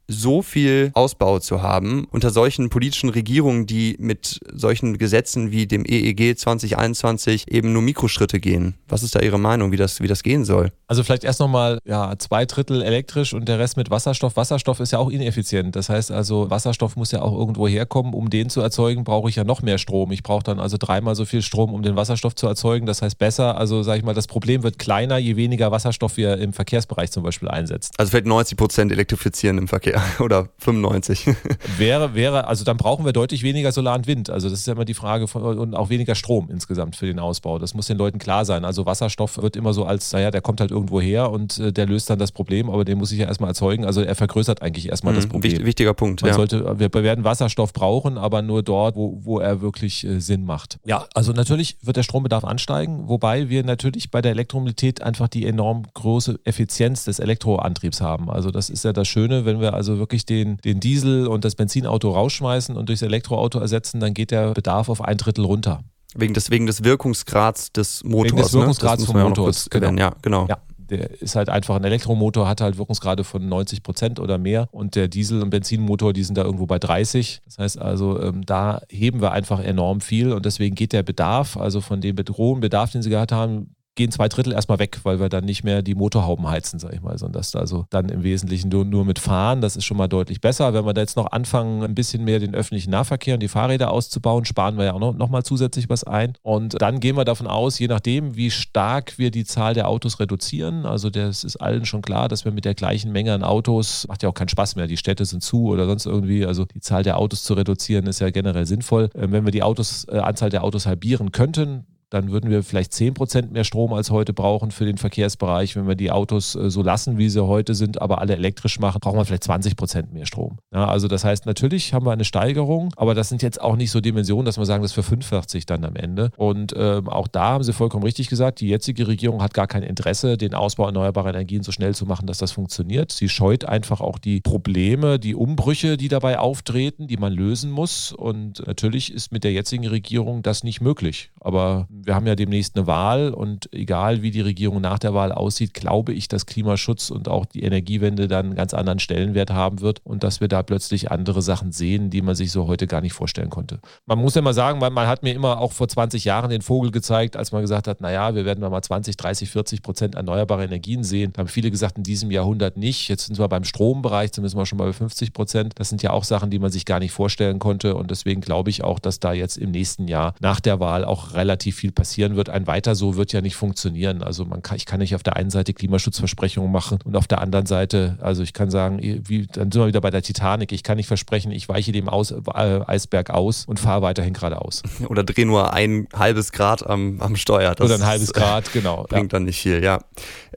so viel Ausbau zu haben unter solchen politischen Regierungen, die mit solchen Gesetzen wie dem EEG 2021 eben nur Mikroschritte gehen. Was ist da Ihre Meinung, wie das, wie das gehen soll? Also vielleicht erst nochmal, ja, zwei Drittel elektrisch und der Rest mit Wasserstoff. Wasserstoff ist ja auch ineffizient. Das heißt also, Wasserstoff muss ja auch irgendwo herkommen. Um den zu erzeugen, brauche ich ja noch mehr Strom. Ich brauche dann also dreimal so viel Strom, um den Wasserstoff zu erzeugen. Das heißt besser, also sage ich mal, das Problem wird kleiner, je weniger Wasserstoff wir im Verkehrsbereich zum Beispiel einsetzen. Also vielleicht 90 Prozent elektrifizieren im Verkehr oder 95. wäre, wäre, also dann brauchen wir deutlich weniger Solar und Wind. Also das ist ja immer die Frage von, und auch weniger Strom insgesamt für den Ausbau. Das muss den Leuten klar sein. Also Wasserstoff wird immer so als, naja, der kommt halt irgendwo her und äh, der löst dann das Problem, aber den muss ich ja erstmal erzeugen. Also er vergrößert eigentlich erstmal mhm, das Problem. Wichtiger Punkt. Man ja. sollte, wir werden Wasserstoff brauchen, aber nur dort, wo, wo er wirklich äh, Sinn macht. Ja, also natürlich wird der Strombedarf ansteigen, wobei wir natürlich bei der Elektromobilität einfach die enorm große Effizienz des Elektroantriebs haben. Also das ist ja das Schöne, wenn wir also wirklich den, den Diesel und das Benzinauto rausschmeißen und durchs Elektroauto ersetzen, dann geht der Bedarf auf ein Drittel runter. Wegen des, wegen des Wirkungsgrads des Motors. Wegen des Wirkungsgrads ne? vom Motors. Genau. Ja, genau. Ja, der ist halt einfach ein Elektromotor, hat halt Wirkungsgrade von 90 Prozent oder mehr. Und der Diesel- und Benzinmotor, die sind da irgendwo bei 30. Das heißt also, ähm, da heben wir einfach enorm viel und deswegen geht der Bedarf, also von dem hohen Bedarf, den sie gehabt haben, gehen zwei Drittel erstmal weg, weil wir dann nicht mehr die Motorhauben heizen, sag ich mal, sondern das also dann im Wesentlichen nur, nur mit fahren. Das ist schon mal deutlich besser. Wenn wir da jetzt noch anfangen, ein bisschen mehr den öffentlichen Nahverkehr und die Fahrräder auszubauen, sparen wir ja auch noch, noch mal zusätzlich was ein. Und dann gehen wir davon aus, je nachdem, wie stark wir die Zahl der Autos reduzieren, also das ist allen schon klar, dass wir mit der gleichen Menge an Autos, macht ja auch keinen Spaß mehr, die Städte sind zu oder sonst irgendwie, also die Zahl der Autos zu reduzieren ist ja generell sinnvoll. Ähm, wenn wir die Autos, äh, Anzahl der Autos halbieren könnten, dann würden wir vielleicht 10 Prozent mehr Strom als heute brauchen für den Verkehrsbereich. Wenn wir die Autos äh, so lassen, wie sie heute sind, aber alle elektrisch machen, brauchen wir vielleicht 20 Prozent mehr Strom. Ja, also das heißt, natürlich haben wir eine Steigerung, aber das sind jetzt auch nicht so Dimensionen, dass wir sagen, das für 45 dann am Ende. Und ähm, auch da haben Sie vollkommen richtig gesagt, die jetzige Regierung hat gar kein Interesse, den Ausbau erneuerbarer Energien so schnell zu machen, dass das funktioniert. Sie scheut einfach auch die Probleme, die Umbrüche, die dabei auftreten, die man lösen muss. Und natürlich ist mit der jetzigen Regierung das nicht möglich. Aber wir haben ja demnächst eine Wahl und egal wie die Regierung nach der Wahl aussieht, glaube ich, dass Klimaschutz und auch die Energiewende dann einen ganz anderen Stellenwert haben wird und dass wir da plötzlich andere Sachen sehen, die man sich so heute gar nicht vorstellen konnte. Man muss ja mal sagen, man, man hat mir immer auch vor 20 Jahren den Vogel gezeigt, als man gesagt hat, naja, wir werden mal 20, 30, 40 Prozent erneuerbare Energien sehen. Da haben viele gesagt, in diesem Jahrhundert nicht. Jetzt sind wir beim Strombereich, zumindest mal schon bei 50 Prozent. Das sind ja auch Sachen, die man sich gar nicht vorstellen konnte und deswegen glaube ich auch, dass da jetzt im nächsten Jahr nach der Wahl auch relativ viel passieren wird. Ein weiter so wird ja nicht funktionieren. Also man kann, ich kann nicht auf der einen Seite Klimaschutzversprechungen machen und auf der anderen Seite, also ich kann sagen, wie, dann sind wir wieder bei der Titanic. Ich kann nicht versprechen, ich weiche dem aus, äh, Eisberg aus und fahre weiterhin geradeaus. Oder drehe nur ein halbes Grad am, am Steuer. Das Oder ein halbes Grad, genau. Bringt ja. dann nicht viel, ja.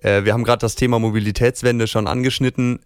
Äh, wir haben gerade das Thema Mobilitätswende schon angeschnitten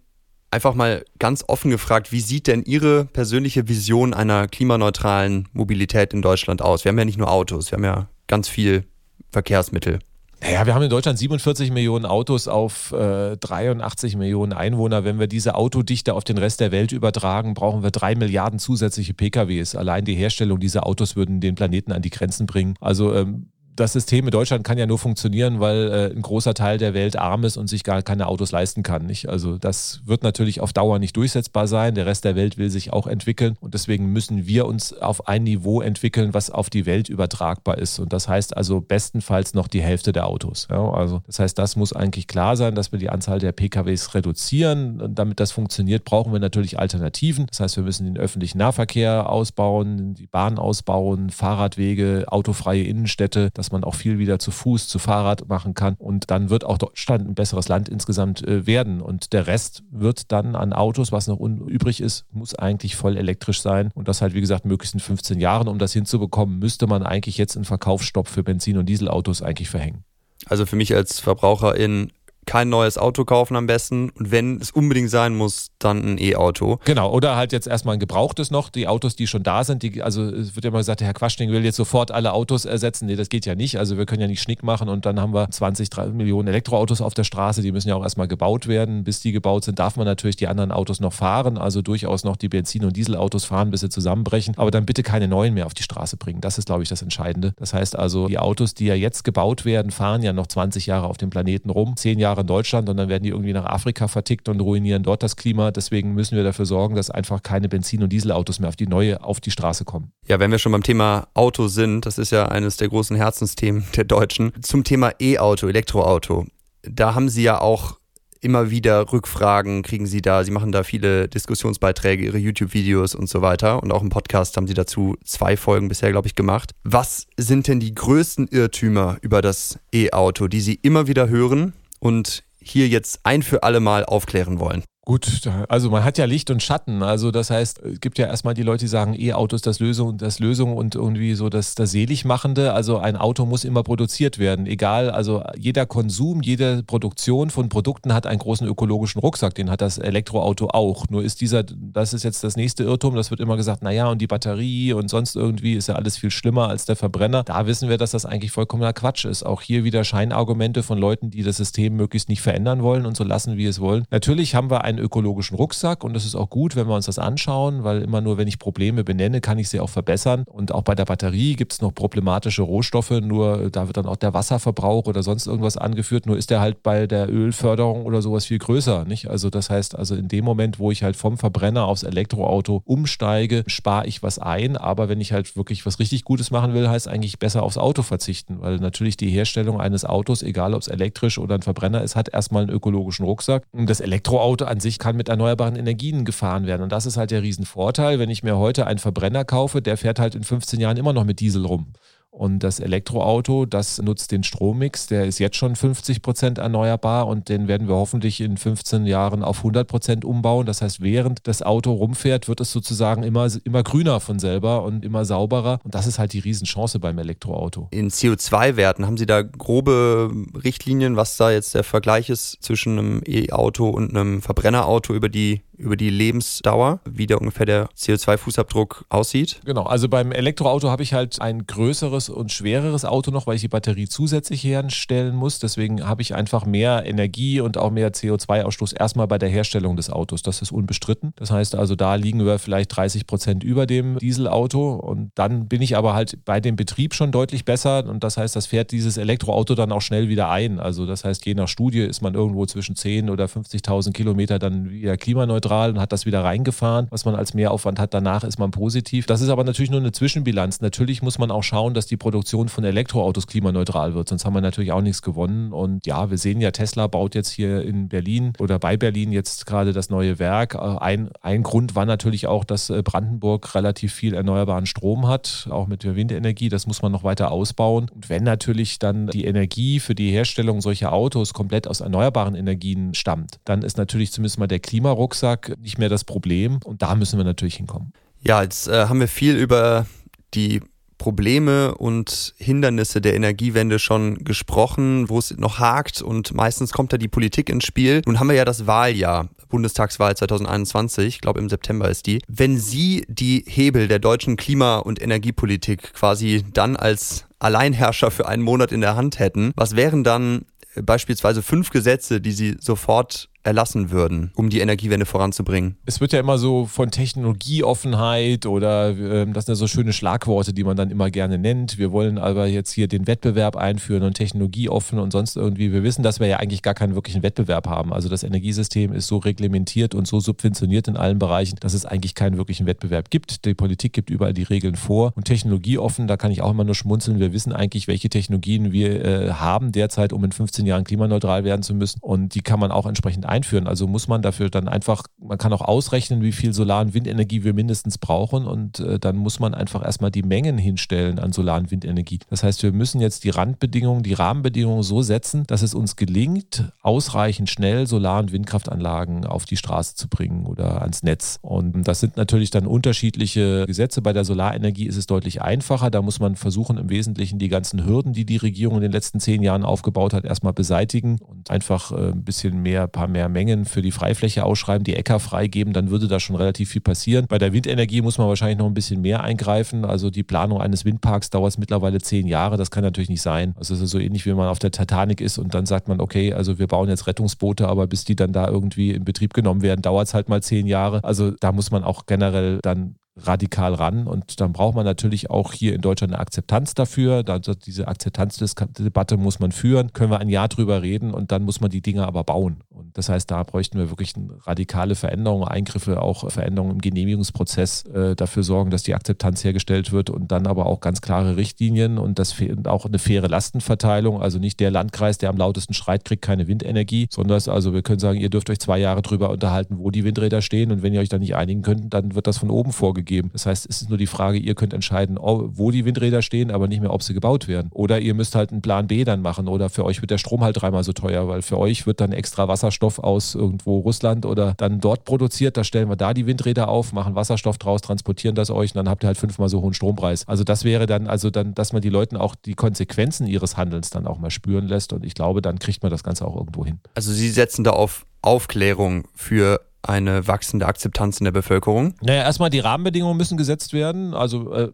einfach mal ganz offen gefragt, wie sieht denn Ihre persönliche Vision einer klimaneutralen Mobilität in Deutschland aus? Wir haben ja nicht nur Autos, wir haben ja ganz viel Verkehrsmittel. Naja, wir haben in Deutschland 47 Millionen Autos auf äh, 83 Millionen Einwohner. Wenn wir diese Autodichte auf den Rest der Welt übertragen, brauchen wir drei Milliarden zusätzliche PKWs. Allein die Herstellung dieser Autos würden den Planeten an die Grenzen bringen. Also ähm, das System in Deutschland kann ja nur funktionieren, weil äh, ein großer Teil der Welt arm ist und sich gar keine Autos leisten kann. Nicht? Also das wird natürlich auf Dauer nicht durchsetzbar sein. Der Rest der Welt will sich auch entwickeln und deswegen müssen wir uns auf ein Niveau entwickeln, was auf die Welt übertragbar ist. Und das heißt also bestenfalls noch die Hälfte der Autos. Ja, also das heißt, das muss eigentlich klar sein, dass wir die Anzahl der PKWs reduzieren. Und damit das funktioniert, brauchen wir natürlich Alternativen. Das heißt, wir müssen den öffentlichen Nahverkehr ausbauen, die Bahn ausbauen, Fahrradwege, autofreie Innenstädte. Das dass man auch viel wieder zu Fuß, zu Fahrrad machen kann. Und dann wird auch Deutschland ein besseres Land insgesamt äh, werden. Und der Rest wird dann an Autos, was noch übrig ist, muss eigentlich voll elektrisch sein. Und das halt, wie gesagt, möglichst in 15 Jahren. Um das hinzubekommen, müsste man eigentlich jetzt einen Verkaufsstopp für Benzin- und Dieselautos eigentlich verhängen. Also für mich als Verbraucherin kein neues Auto kaufen am besten und wenn es unbedingt sein muss, dann ein E-Auto. Genau, oder halt jetzt erstmal ein gebrauchtes noch, die Autos, die schon da sind, die, also es wird ja immer gesagt, der Herr Quaschning will jetzt sofort alle Autos ersetzen. Nee, das geht ja nicht. Also wir können ja nicht Schnick machen und dann haben wir 20, 30 Millionen Elektroautos auf der Straße, die müssen ja auch erstmal gebaut werden. Bis die gebaut sind, darf man natürlich die anderen Autos noch fahren, also durchaus noch die Benzin- und Dieselautos fahren, bis sie zusammenbrechen, aber dann bitte keine neuen mehr auf die Straße bringen. Das ist, glaube ich, das Entscheidende. Das heißt also, die Autos, die ja jetzt gebaut werden, fahren ja noch 20 Jahre auf dem Planeten rum. Zehn Jahre in Deutschland und dann werden die irgendwie nach Afrika vertickt und ruinieren dort das Klima. Deswegen müssen wir dafür sorgen, dass einfach keine Benzin- und Dieselautos mehr auf die neue, auf die Straße kommen. Ja, wenn wir schon beim Thema Auto sind, das ist ja eines der großen Herzensthemen der Deutschen, zum Thema E-Auto, Elektroauto. Da haben Sie ja auch immer wieder Rückfragen kriegen Sie da. Sie machen da viele Diskussionsbeiträge, Ihre YouTube-Videos und so weiter. Und auch im Podcast haben Sie dazu zwei Folgen bisher, glaube ich, gemacht. Was sind denn die größten Irrtümer über das E-Auto, die Sie immer wieder hören und hier jetzt ein für alle Mal aufklären wollen? Gut, also man hat ja Licht und Schatten. Also das heißt, es gibt ja erstmal die Leute, die sagen, E-Auto ist das Lösung, das Lösung und irgendwie so das, das Seligmachende. Also ein Auto muss immer produziert werden. Egal, also jeder Konsum, jede Produktion von Produkten hat einen großen ökologischen Rucksack. Den hat das Elektroauto auch. Nur ist dieser, das ist jetzt das nächste Irrtum, das wird immer gesagt, naja, und die Batterie und sonst irgendwie ist ja alles viel schlimmer als der Verbrenner. Da wissen wir, dass das eigentlich vollkommener Quatsch ist. Auch hier wieder Scheinargumente von Leuten, die das System möglichst nicht verändern wollen und so lassen, wie es wollen. Natürlich haben wir ein ökologischen Rucksack und das ist auch gut, wenn wir uns das anschauen, weil immer nur, wenn ich Probleme benenne, kann ich sie auch verbessern. Und auch bei der Batterie gibt es noch problematische Rohstoffe, nur da wird dann auch der Wasserverbrauch oder sonst irgendwas angeführt, nur ist der halt bei der Ölförderung oder sowas viel größer. Nicht? Also das heißt, also in dem Moment, wo ich halt vom Verbrenner aufs Elektroauto umsteige, spare ich was ein, aber wenn ich halt wirklich was richtig Gutes machen will, heißt eigentlich besser aufs Auto verzichten, weil natürlich die Herstellung eines Autos, egal ob es elektrisch oder ein Verbrenner ist, hat erstmal einen ökologischen Rucksack. Und das Elektroauto an sich sich kann mit erneuerbaren Energien gefahren werden. Und das ist halt der Riesenvorteil. Wenn ich mir heute einen Verbrenner kaufe, der fährt halt in 15 Jahren immer noch mit Diesel rum. Und das Elektroauto, das nutzt den Strommix, der ist jetzt schon 50 Prozent erneuerbar und den werden wir hoffentlich in 15 Jahren auf 100 Prozent umbauen. Das heißt, während das Auto rumfährt, wird es sozusagen immer, immer grüner von selber und immer sauberer. Und das ist halt die Riesenchance beim Elektroauto. In CO2-Werten haben Sie da grobe Richtlinien, was da jetzt der Vergleich ist zwischen einem E-Auto und einem Verbrennerauto über die über die Lebensdauer, wie da ungefähr der CO2-Fußabdruck aussieht? Genau, also beim Elektroauto habe ich halt ein größeres und schwereres Auto noch, weil ich die Batterie zusätzlich herstellen muss. Deswegen habe ich einfach mehr Energie und auch mehr CO2-Ausstoß erstmal bei der Herstellung des Autos. Das ist unbestritten. Das heißt also, da liegen wir vielleicht 30 Prozent über dem Dieselauto und dann bin ich aber halt bei dem Betrieb schon deutlich besser und das heißt, das fährt dieses Elektroauto dann auch schnell wieder ein. Also das heißt, je nach Studie ist man irgendwo zwischen 10 oder 50.000 Kilometer dann wieder klimaneutral klimaneutral und hat das wieder reingefahren, was man als Mehraufwand hat. Danach ist man positiv. Das ist aber natürlich nur eine Zwischenbilanz. Natürlich muss man auch schauen, dass die Produktion von Elektroautos klimaneutral wird, sonst haben wir natürlich auch nichts gewonnen. Und ja, wir sehen ja, Tesla baut jetzt hier in Berlin oder bei Berlin jetzt gerade das neue Werk. Äh, ein, ein Grund war natürlich auch, dass äh, Brandenburg relativ viel erneuerbaren Strom hat, auch mit der Windenergie. Das muss man noch weiter ausbauen. Und wenn natürlich dann die Energie für die Herstellung solcher Autos komplett aus erneuerbaren Energien stammt, dann ist natürlich zumindest mal der Klimarucksack Alltag nicht mehr das Problem und da müssen wir natürlich hinkommen. Ja, jetzt äh, haben wir viel über die Probleme und Hindernisse der Energiewende schon gesprochen, wo es noch hakt und meistens kommt da die Politik ins Spiel. Nun haben wir ja das Wahljahr, Bundestagswahl 2021, ich glaube im September ist die. Wenn Sie die Hebel der deutschen Klima- und Energiepolitik quasi dann als Alleinherrscher für einen Monat in der Hand hätten, was wären dann beispielsweise fünf Gesetze, die Sie sofort erlassen würden, um die Energiewende voranzubringen? Es wird ja immer so von Technologieoffenheit oder äh, das sind ja so schöne Schlagworte, die man dann immer gerne nennt. Wir wollen aber jetzt hier den Wettbewerb einführen und technologieoffen und sonst irgendwie. Wir wissen, dass wir ja eigentlich gar keinen wirklichen Wettbewerb haben. Also das Energiesystem ist so reglementiert und so subventioniert in allen Bereichen, dass es eigentlich keinen wirklichen Wettbewerb gibt. Die Politik gibt überall die Regeln vor und technologieoffen, da kann ich auch immer nur schmunzeln. Wir wissen eigentlich, welche Technologien wir äh, haben derzeit, um in 15 Jahren klimaneutral werden zu müssen und die kann man auch entsprechend einführen. Also muss man dafür dann einfach, man kann auch ausrechnen, wie viel Solar- und Windenergie wir mindestens brauchen und äh, dann muss man einfach erstmal die Mengen hinstellen an Solar- und Windenergie. Das heißt, wir müssen jetzt die Randbedingungen, die Rahmenbedingungen so setzen, dass es uns gelingt, ausreichend schnell Solar- und Windkraftanlagen auf die Straße zu bringen oder ans Netz. Und das sind natürlich dann unterschiedliche Gesetze. Bei der Solarenergie ist es deutlich einfacher. Da muss man versuchen, im Wesentlichen die ganzen Hürden, die die Regierung in den letzten zehn Jahren aufgebaut hat, erstmal beseitigen und einfach äh, ein bisschen mehr, ein paar mehr mehr Mengen für die Freifläche ausschreiben, die Äcker freigeben, dann würde da schon relativ viel passieren. Bei der Windenergie muss man wahrscheinlich noch ein bisschen mehr eingreifen. Also die Planung eines Windparks dauert mittlerweile zehn Jahre. Das kann natürlich nicht sein. Also es ist so ähnlich, wie man auf der Titanic ist und dann sagt man, okay, also wir bauen jetzt Rettungsboote, aber bis die dann da irgendwie in Betrieb genommen werden, dauert es halt mal zehn Jahre. Also da muss man auch generell dann radikal ran. Und dann braucht man natürlich auch hier in Deutschland eine Akzeptanz dafür. Da, diese Akzeptanzdebatte muss man führen, können wir ein Jahr drüber reden und dann muss man die Dinge aber bauen. Und das heißt, da bräuchten wir wirklich radikale Veränderungen, Eingriffe, auch Veränderungen im Genehmigungsprozess äh, dafür sorgen, dass die Akzeptanz hergestellt wird und dann aber auch ganz klare Richtlinien und das auch eine faire Lastenverteilung. Also nicht der Landkreis, der am lautesten schreit, kriegt keine Windenergie, sondern also wir können sagen, ihr dürft euch zwei Jahre drüber unterhalten, wo die Windräder stehen und wenn ihr euch da nicht einigen könnt, dann wird das von oben vorgegeben. Das heißt, es ist nur die Frage, ihr könnt entscheiden, wo die Windräder stehen, aber nicht mehr, ob sie gebaut werden. Oder ihr müsst halt einen Plan B dann machen oder für euch wird der Strom halt dreimal so teuer, weil für euch wird dann extra Wasserstoff aus irgendwo Russland oder dann dort produziert. Da stellen wir da die Windräder auf, machen Wasserstoff draus, transportieren das euch und dann habt ihr halt fünfmal so hohen Strompreis. Also das wäre dann, also dann, dass man die Leuten auch die Konsequenzen ihres Handelns dann auch mal spüren lässt und ich glaube, dann kriegt man das Ganze auch irgendwo hin. Also Sie setzen da auf Aufklärung für eine wachsende Akzeptanz in der Bevölkerung? Naja, erstmal die Rahmenbedingungen müssen gesetzt werden. Also äh,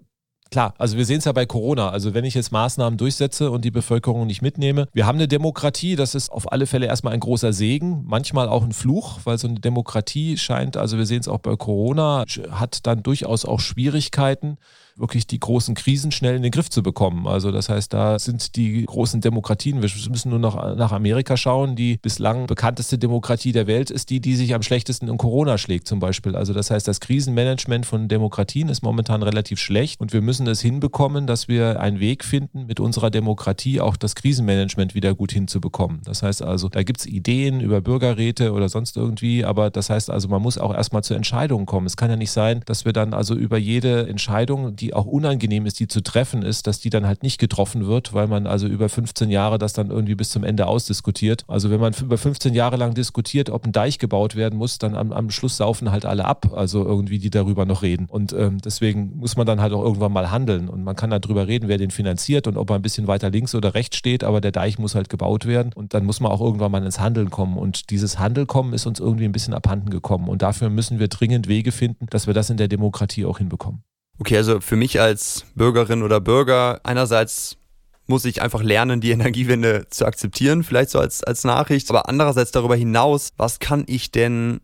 klar, also wir sehen es ja bei Corona. Also wenn ich jetzt Maßnahmen durchsetze und die Bevölkerung nicht mitnehme, wir haben eine Demokratie, das ist auf alle Fälle erstmal ein großer Segen, manchmal auch ein Fluch, weil so eine Demokratie scheint, also wir sehen es auch bei Corona, hat dann durchaus auch Schwierigkeiten wirklich die großen Krisen schnell in den Griff zu bekommen. Also das heißt, da sind die großen Demokratien, wir müssen nur noch nach Amerika schauen, die bislang bekannteste Demokratie der Welt ist die, die sich am schlechtesten in Corona schlägt zum Beispiel. Also das heißt, das Krisenmanagement von Demokratien ist momentan relativ schlecht und wir müssen es hinbekommen, dass wir einen Weg finden, mit unserer Demokratie auch das Krisenmanagement wieder gut hinzubekommen. Das heißt also, da gibt es Ideen über Bürgerräte oder sonst irgendwie, aber das heißt also, man muss auch erstmal zu Entscheidungen kommen. Es kann ja nicht sein, dass wir dann also über jede Entscheidung, die die auch unangenehm ist, die zu treffen ist, dass die dann halt nicht getroffen wird, weil man also über 15 Jahre das dann irgendwie bis zum Ende ausdiskutiert. Also wenn man über 15 Jahre lang diskutiert, ob ein Deich gebaut werden muss, dann am, am Schluss saufen halt alle ab, also irgendwie die darüber noch reden. Und ähm, deswegen muss man dann halt auch irgendwann mal handeln und man kann darüber reden, wer den finanziert und ob er ein bisschen weiter links oder rechts steht, aber der Deich muss halt gebaut werden und dann muss man auch irgendwann mal ins Handeln kommen und dieses Handelkommen ist uns irgendwie ein bisschen abhanden gekommen und dafür müssen wir dringend Wege finden, dass wir das in der Demokratie auch hinbekommen. Okay, also für mich als Bürgerin oder Bürger, einerseits muss ich einfach lernen, die Energiewende zu akzeptieren, vielleicht so als, als Nachricht, aber andererseits darüber hinaus, was kann ich denn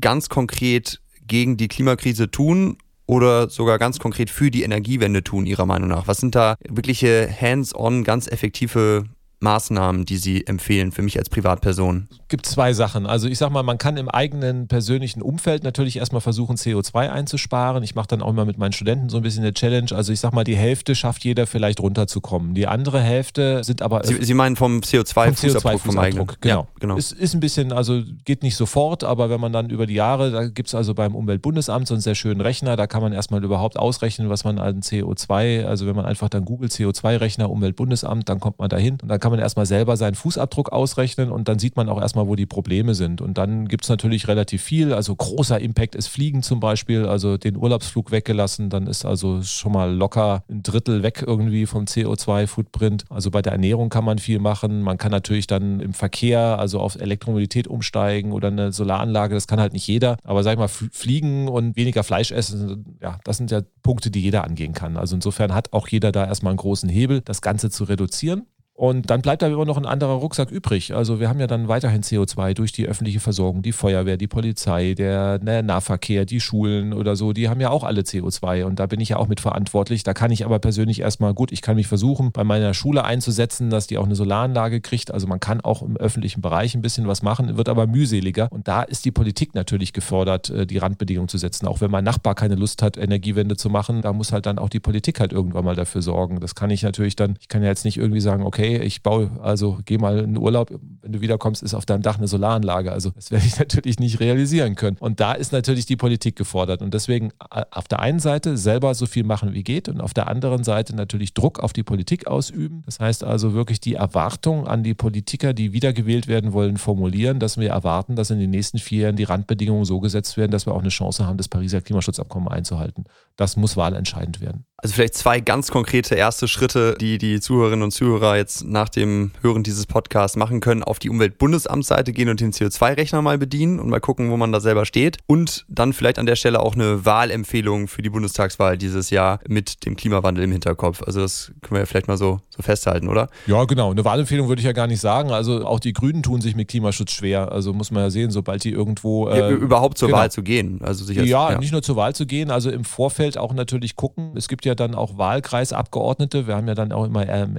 ganz konkret gegen die Klimakrise tun oder sogar ganz konkret für die Energiewende tun, Ihrer Meinung nach? Was sind da wirkliche hands-on, ganz effektive Maßnahmen, die Sie empfehlen für mich als Privatperson? Es gibt zwei Sachen. Also ich sag mal, man kann im eigenen persönlichen Umfeld natürlich erstmal versuchen, CO2 einzusparen. Ich mache dann auch immer mit meinen Studenten so ein bisschen eine Challenge. Also ich sag mal, die Hälfte schafft jeder vielleicht runterzukommen. Die andere Hälfte sind aber. Sie, Sie meinen vom CO2-Fußabdruck CO2 vom eigenen? Genau. Ja, genau. Es ist ein bisschen, also geht nicht sofort, aber wenn man dann über die Jahre, da gibt es also beim Umweltbundesamt so einen sehr schönen Rechner, da kann man erstmal überhaupt ausrechnen, was man an CO2, also wenn man einfach dann googelt CO2-Rechner, Umweltbundesamt, dann kommt man dahin und dann kann kann man erstmal selber seinen Fußabdruck ausrechnen und dann sieht man auch erstmal, wo die Probleme sind. Und dann gibt es natürlich relativ viel. Also großer Impact ist Fliegen zum Beispiel, also den Urlaubsflug weggelassen, dann ist also schon mal locker ein Drittel weg irgendwie vom CO2-Footprint. Also bei der Ernährung kann man viel machen. Man kann natürlich dann im Verkehr, also auf Elektromobilität umsteigen oder eine Solaranlage, das kann halt nicht jeder. Aber sag ich mal, Fliegen und weniger Fleisch essen, ja, das sind ja Punkte, die jeder angehen kann. Also insofern hat auch jeder da erstmal einen großen Hebel, das Ganze zu reduzieren. Und dann bleibt da immer noch ein anderer Rucksack übrig. Also wir haben ja dann weiterhin CO2 durch die öffentliche Versorgung, die Feuerwehr, die Polizei, der, der Nahverkehr, die Schulen oder so, die haben ja auch alle CO2 und da bin ich ja auch mitverantwortlich. Da kann ich aber persönlich erstmal, gut, ich kann mich versuchen, bei meiner Schule einzusetzen, dass die auch eine Solaranlage kriegt. Also man kann auch im öffentlichen Bereich ein bisschen was machen, wird aber mühseliger. Und da ist die Politik natürlich gefordert, äh, die Randbedingungen zu setzen. Auch wenn mein Nachbar keine Lust hat, Energiewende zu machen, da muss halt dann auch die Politik halt irgendwann mal dafür sorgen. Das kann ich natürlich dann, ich kann ja jetzt nicht irgendwie sagen, okay, okay, ich baue, also geh mal in Urlaub, wenn du wiederkommst, ist auf deinem Dach eine Solaranlage. Also das werde ich natürlich nicht realisieren können. Und da ist natürlich die Politik gefordert. Und deswegen äh, auf der einen Seite selber so viel machen, wie geht und auf der anderen Seite natürlich Druck auf die Politik ausüben. Das heißt also wirklich die Erwartung an die Politiker, die wiedergewählt werden wollen, formulieren, dass wir erwarten, dass in den nächsten vier Jahren die Randbedingungen so gesetzt werden, dass wir auch eine Chance haben, das Pariser Klimaschutzabkommen einzuhalten. Das muss wahlentscheidend werden. Also vielleicht zwei ganz konkrete erste Schritte, die die Zuhörerinnen und Zuhörer jetzt jetzt nach dem Hören dieses Podcasts machen können, auf die Umweltbundesamtsseite gehen und den CO2-Rechner mal bedienen und mal gucken, wo man da selber steht. Und dann vielleicht an der Stelle auch eine Wahlempfehlung für die Bundestagswahl dieses Jahr mit dem Klimawandel im Hinterkopf. Also das können wir ja vielleicht mal so, so festhalten, oder? Ja, genau. Eine Wahlempfehlung würde ich ja gar nicht sagen. Also auch die Grünen tun sich mit Klimaschutz schwer. Also muss man ja sehen, sobald die irgendwo. Äh, ja, überhaupt zur genau. Wahl zu gehen. Also sicher. Ja, ja, nicht nur zur Wahl zu gehen, also im Vorfeld auch natürlich gucken. Es gibt ja dann auch Wahlkreisabgeordnete. Wir haben ja dann auch immer ähm,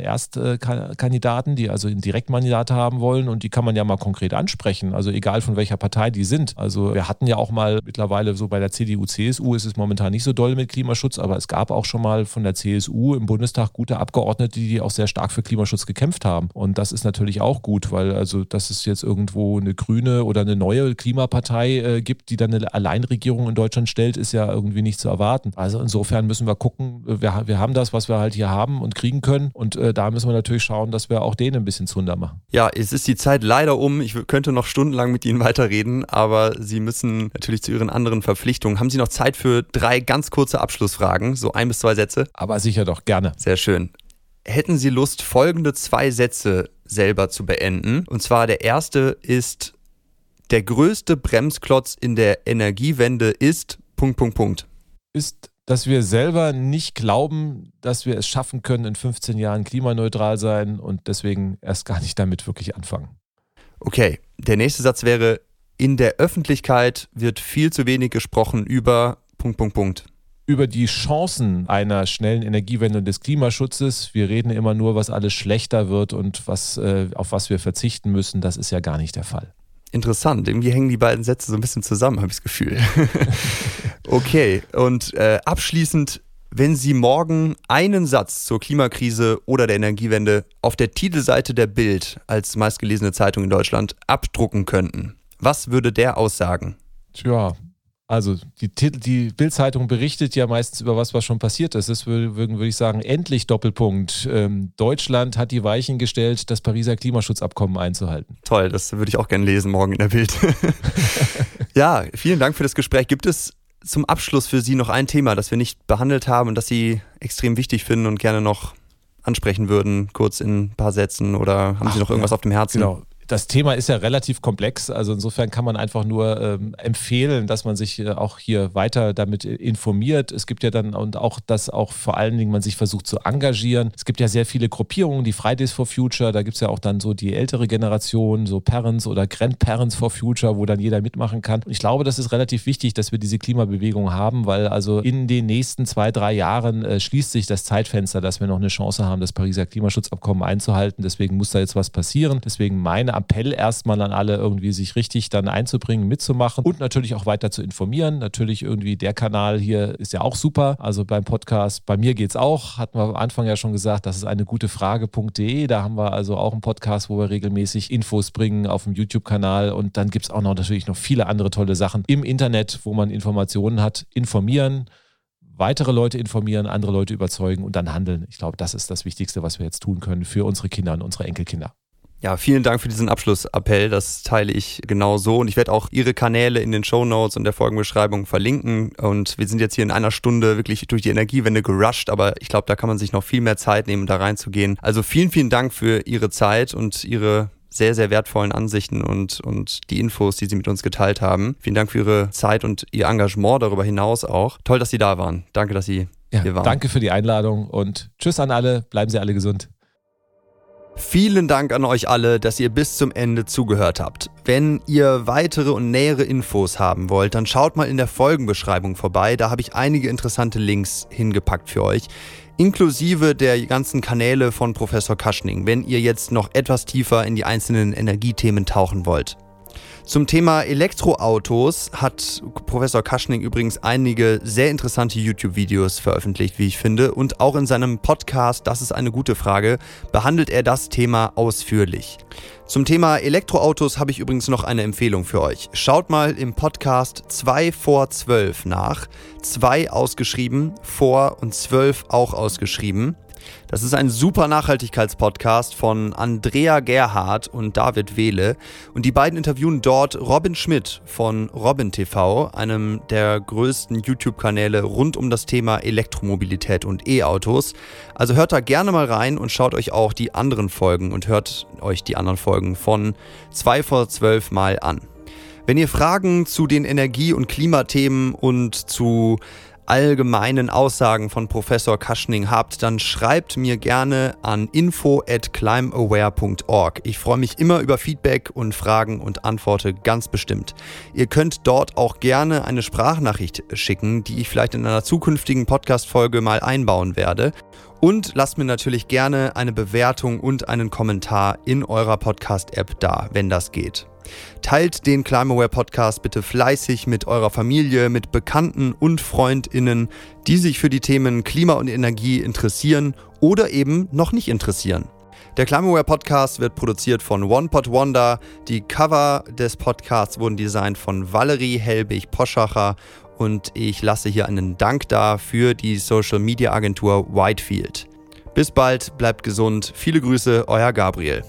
Erstkandidaten, die also ein Direktmandat haben wollen und die kann man ja mal konkret ansprechen. Also egal von welcher Partei die sind. Also wir hatten ja auch mal mittlerweile so bei der CDU, CSU ist es momentan nicht so doll mit Klimaschutz, aber es gab auch schon mal von der CSU im Bundestag gute Abgeordnete, die auch sehr stark für Klimaschutz gekämpft haben. Und das ist natürlich auch gut, weil also dass es jetzt irgendwo eine grüne oder eine neue Klimapartei äh, gibt, die dann eine Alleinregierung in Deutschland stellt, ist ja irgendwie nicht zu erwarten. Also insofern müssen wir gucken, wir, wir haben das, was wir halt hier haben und kriegen können. Und äh, da müssen wir natürlich schauen, dass wir auch denen ein bisschen Zunder machen. Ja, es ist die Zeit leider um. Ich könnte noch stundenlang mit Ihnen weiterreden, aber Sie müssen natürlich zu Ihren anderen Verpflichtungen. Haben Sie noch Zeit für drei ganz kurze Abschlussfragen? So ein bis zwei Sätze? Aber sicher doch, gerne. Sehr schön. Hätten Sie Lust, folgende zwei Sätze selber zu beenden? Und zwar der erste ist, der größte Bremsklotz in der Energiewende ist Punkt, Punkt, Punkt. Ist, dass wir selber nicht glauben, dass wir es schaffen können, in 15 Jahren klimaneutral sein und deswegen erst gar nicht damit wirklich anfangen. Okay, der nächste Satz wäre, in der Öffentlichkeit wird viel zu wenig gesprochen über Punkt, Punkt, Punkt. Über die Chancen einer schnellen Energiewende und des Klimaschutzes. Wir reden immer nur, was alles schlechter wird und was, äh, auf was wir verzichten müssen. Das ist ja gar nicht der Fall. Interessant. Irgendwie hängen die beiden Sätze so ein bisschen zusammen, habe ich das Gefühl. okay, und äh, abschließend, wenn Sie morgen einen Satz zur Klimakrise oder der Energiewende auf der Titelseite der Bild als meistgelesene Zeitung in Deutschland abdrucken könnten, was würde der aussagen? Tja, also die, die Bildzeitung berichtet ja meistens über was, was schon passiert ist. Das würde, würde ich sagen, endlich Doppelpunkt. Ähm, Deutschland hat die Weichen gestellt, das Pariser Klimaschutzabkommen einzuhalten. Toll, das würde ich auch gerne lesen morgen in der Bild. ja, vielen Dank für das Gespräch. Gibt es zum Abschluss für Sie noch ein Thema, das wir nicht behandelt haben und das Sie extrem wichtig finden und gerne noch ansprechen würden, kurz in ein paar Sätzen oder haben Ach, Sie noch irgendwas ja, auf dem Herzen? Genau das Thema ist ja relativ komplex. Also insofern kann man einfach nur ähm, empfehlen, dass man sich äh, auch hier weiter damit informiert. Es gibt ja dann und auch, dass auch vor allen Dingen man sich versucht zu engagieren. Es gibt ja sehr viele Gruppierungen, die Fridays for Future, da gibt es ja auch dann so die ältere Generation, so Parents oder Grandparents for Future, wo dann jeder mitmachen kann. Ich glaube, das ist relativ wichtig, dass wir diese Klimabewegung haben, weil also in den nächsten zwei, drei Jahren äh, schließt sich das Zeitfenster, dass wir noch eine Chance haben, das Pariser Klimaschutzabkommen einzuhalten. Deswegen muss da jetzt was passieren. Deswegen meine Appell erstmal an alle, irgendwie sich richtig dann einzubringen, mitzumachen und natürlich auch weiter zu informieren. Natürlich irgendwie der Kanal hier ist ja auch super. Also beim Podcast, bei mir geht es auch. Hatten wir am Anfang ja schon gesagt, das ist eine gute Frage.de. Da haben wir also auch einen Podcast, wo wir regelmäßig Infos bringen auf dem YouTube-Kanal. Und dann gibt es auch noch natürlich noch viele andere tolle Sachen im Internet, wo man Informationen hat. Informieren weitere Leute informieren, andere Leute überzeugen und dann handeln. Ich glaube, das ist das Wichtigste, was wir jetzt tun können für unsere Kinder und unsere Enkelkinder. Ja, vielen Dank für diesen Abschlussappell. Das teile ich genau so. Und ich werde auch Ihre Kanäle in den Show Notes und der Folgenbeschreibung verlinken. Und wir sind jetzt hier in einer Stunde wirklich durch die Energiewende gerusht, aber ich glaube, da kann man sich noch viel mehr Zeit nehmen, da reinzugehen. Also vielen, vielen Dank für Ihre Zeit und Ihre sehr, sehr wertvollen Ansichten und, und die Infos, die Sie mit uns geteilt haben. Vielen Dank für Ihre Zeit und Ihr Engagement darüber hinaus auch. Toll, dass Sie da waren. Danke, dass Sie ja, hier waren. Danke für die Einladung und tschüss an alle. Bleiben Sie alle gesund. Vielen Dank an euch alle, dass ihr bis zum Ende zugehört habt. Wenn ihr weitere und nähere Infos haben wollt, dann schaut mal in der Folgenbeschreibung vorbei. Da habe ich einige interessante Links hingepackt für euch, inklusive der ganzen Kanäle von Professor Kaschning, wenn ihr jetzt noch etwas tiefer in die einzelnen Energiethemen tauchen wollt. Zum Thema Elektroautos hat Professor Kaschning übrigens einige sehr interessante YouTube-Videos veröffentlicht, wie ich finde. Und auch in seinem Podcast, das ist eine gute Frage, behandelt er das Thema ausführlich. Zum Thema Elektroautos habe ich übrigens noch eine Empfehlung für euch. Schaut mal im Podcast 2 vor 12 nach. 2 ausgeschrieben, vor und 12 auch ausgeschrieben. Das ist ein super Nachhaltigkeitspodcast von Andrea Gerhardt und David Wehle. Und die beiden interviewen dort Robin Schmidt von Robin TV, einem der größten YouTube-Kanäle rund um das Thema Elektromobilität und E-Autos. Also hört da gerne mal rein und schaut euch auch die anderen Folgen und hört euch die anderen Folgen von 2 vor 12 mal an. Wenn ihr Fragen zu den Energie- und Klimathemen und zu allgemeinen Aussagen von Professor Kaschning habt, dann schreibt mir gerne an info at climbaware.org. Ich freue mich immer über Feedback und Fragen und antworte ganz bestimmt. Ihr könnt dort auch gerne eine Sprachnachricht schicken, die ich vielleicht in einer zukünftigen Podcast-Folge mal einbauen werde. Und lasst mir natürlich gerne eine Bewertung und einen Kommentar in eurer Podcast-App da, wenn das geht. Teilt den Climaware Podcast bitte fleißig mit eurer Familie, mit Bekannten und Freundinnen, die sich für die Themen Klima und Energie interessieren oder eben noch nicht interessieren. Der Climaware Podcast wird produziert von OnePod Wonder. Die Cover des Podcasts wurden designt von Valerie Helbig-Poschacher und ich lasse hier einen Dank da für die Social Media Agentur Whitefield. Bis bald, bleibt gesund. Viele Grüße, euer Gabriel.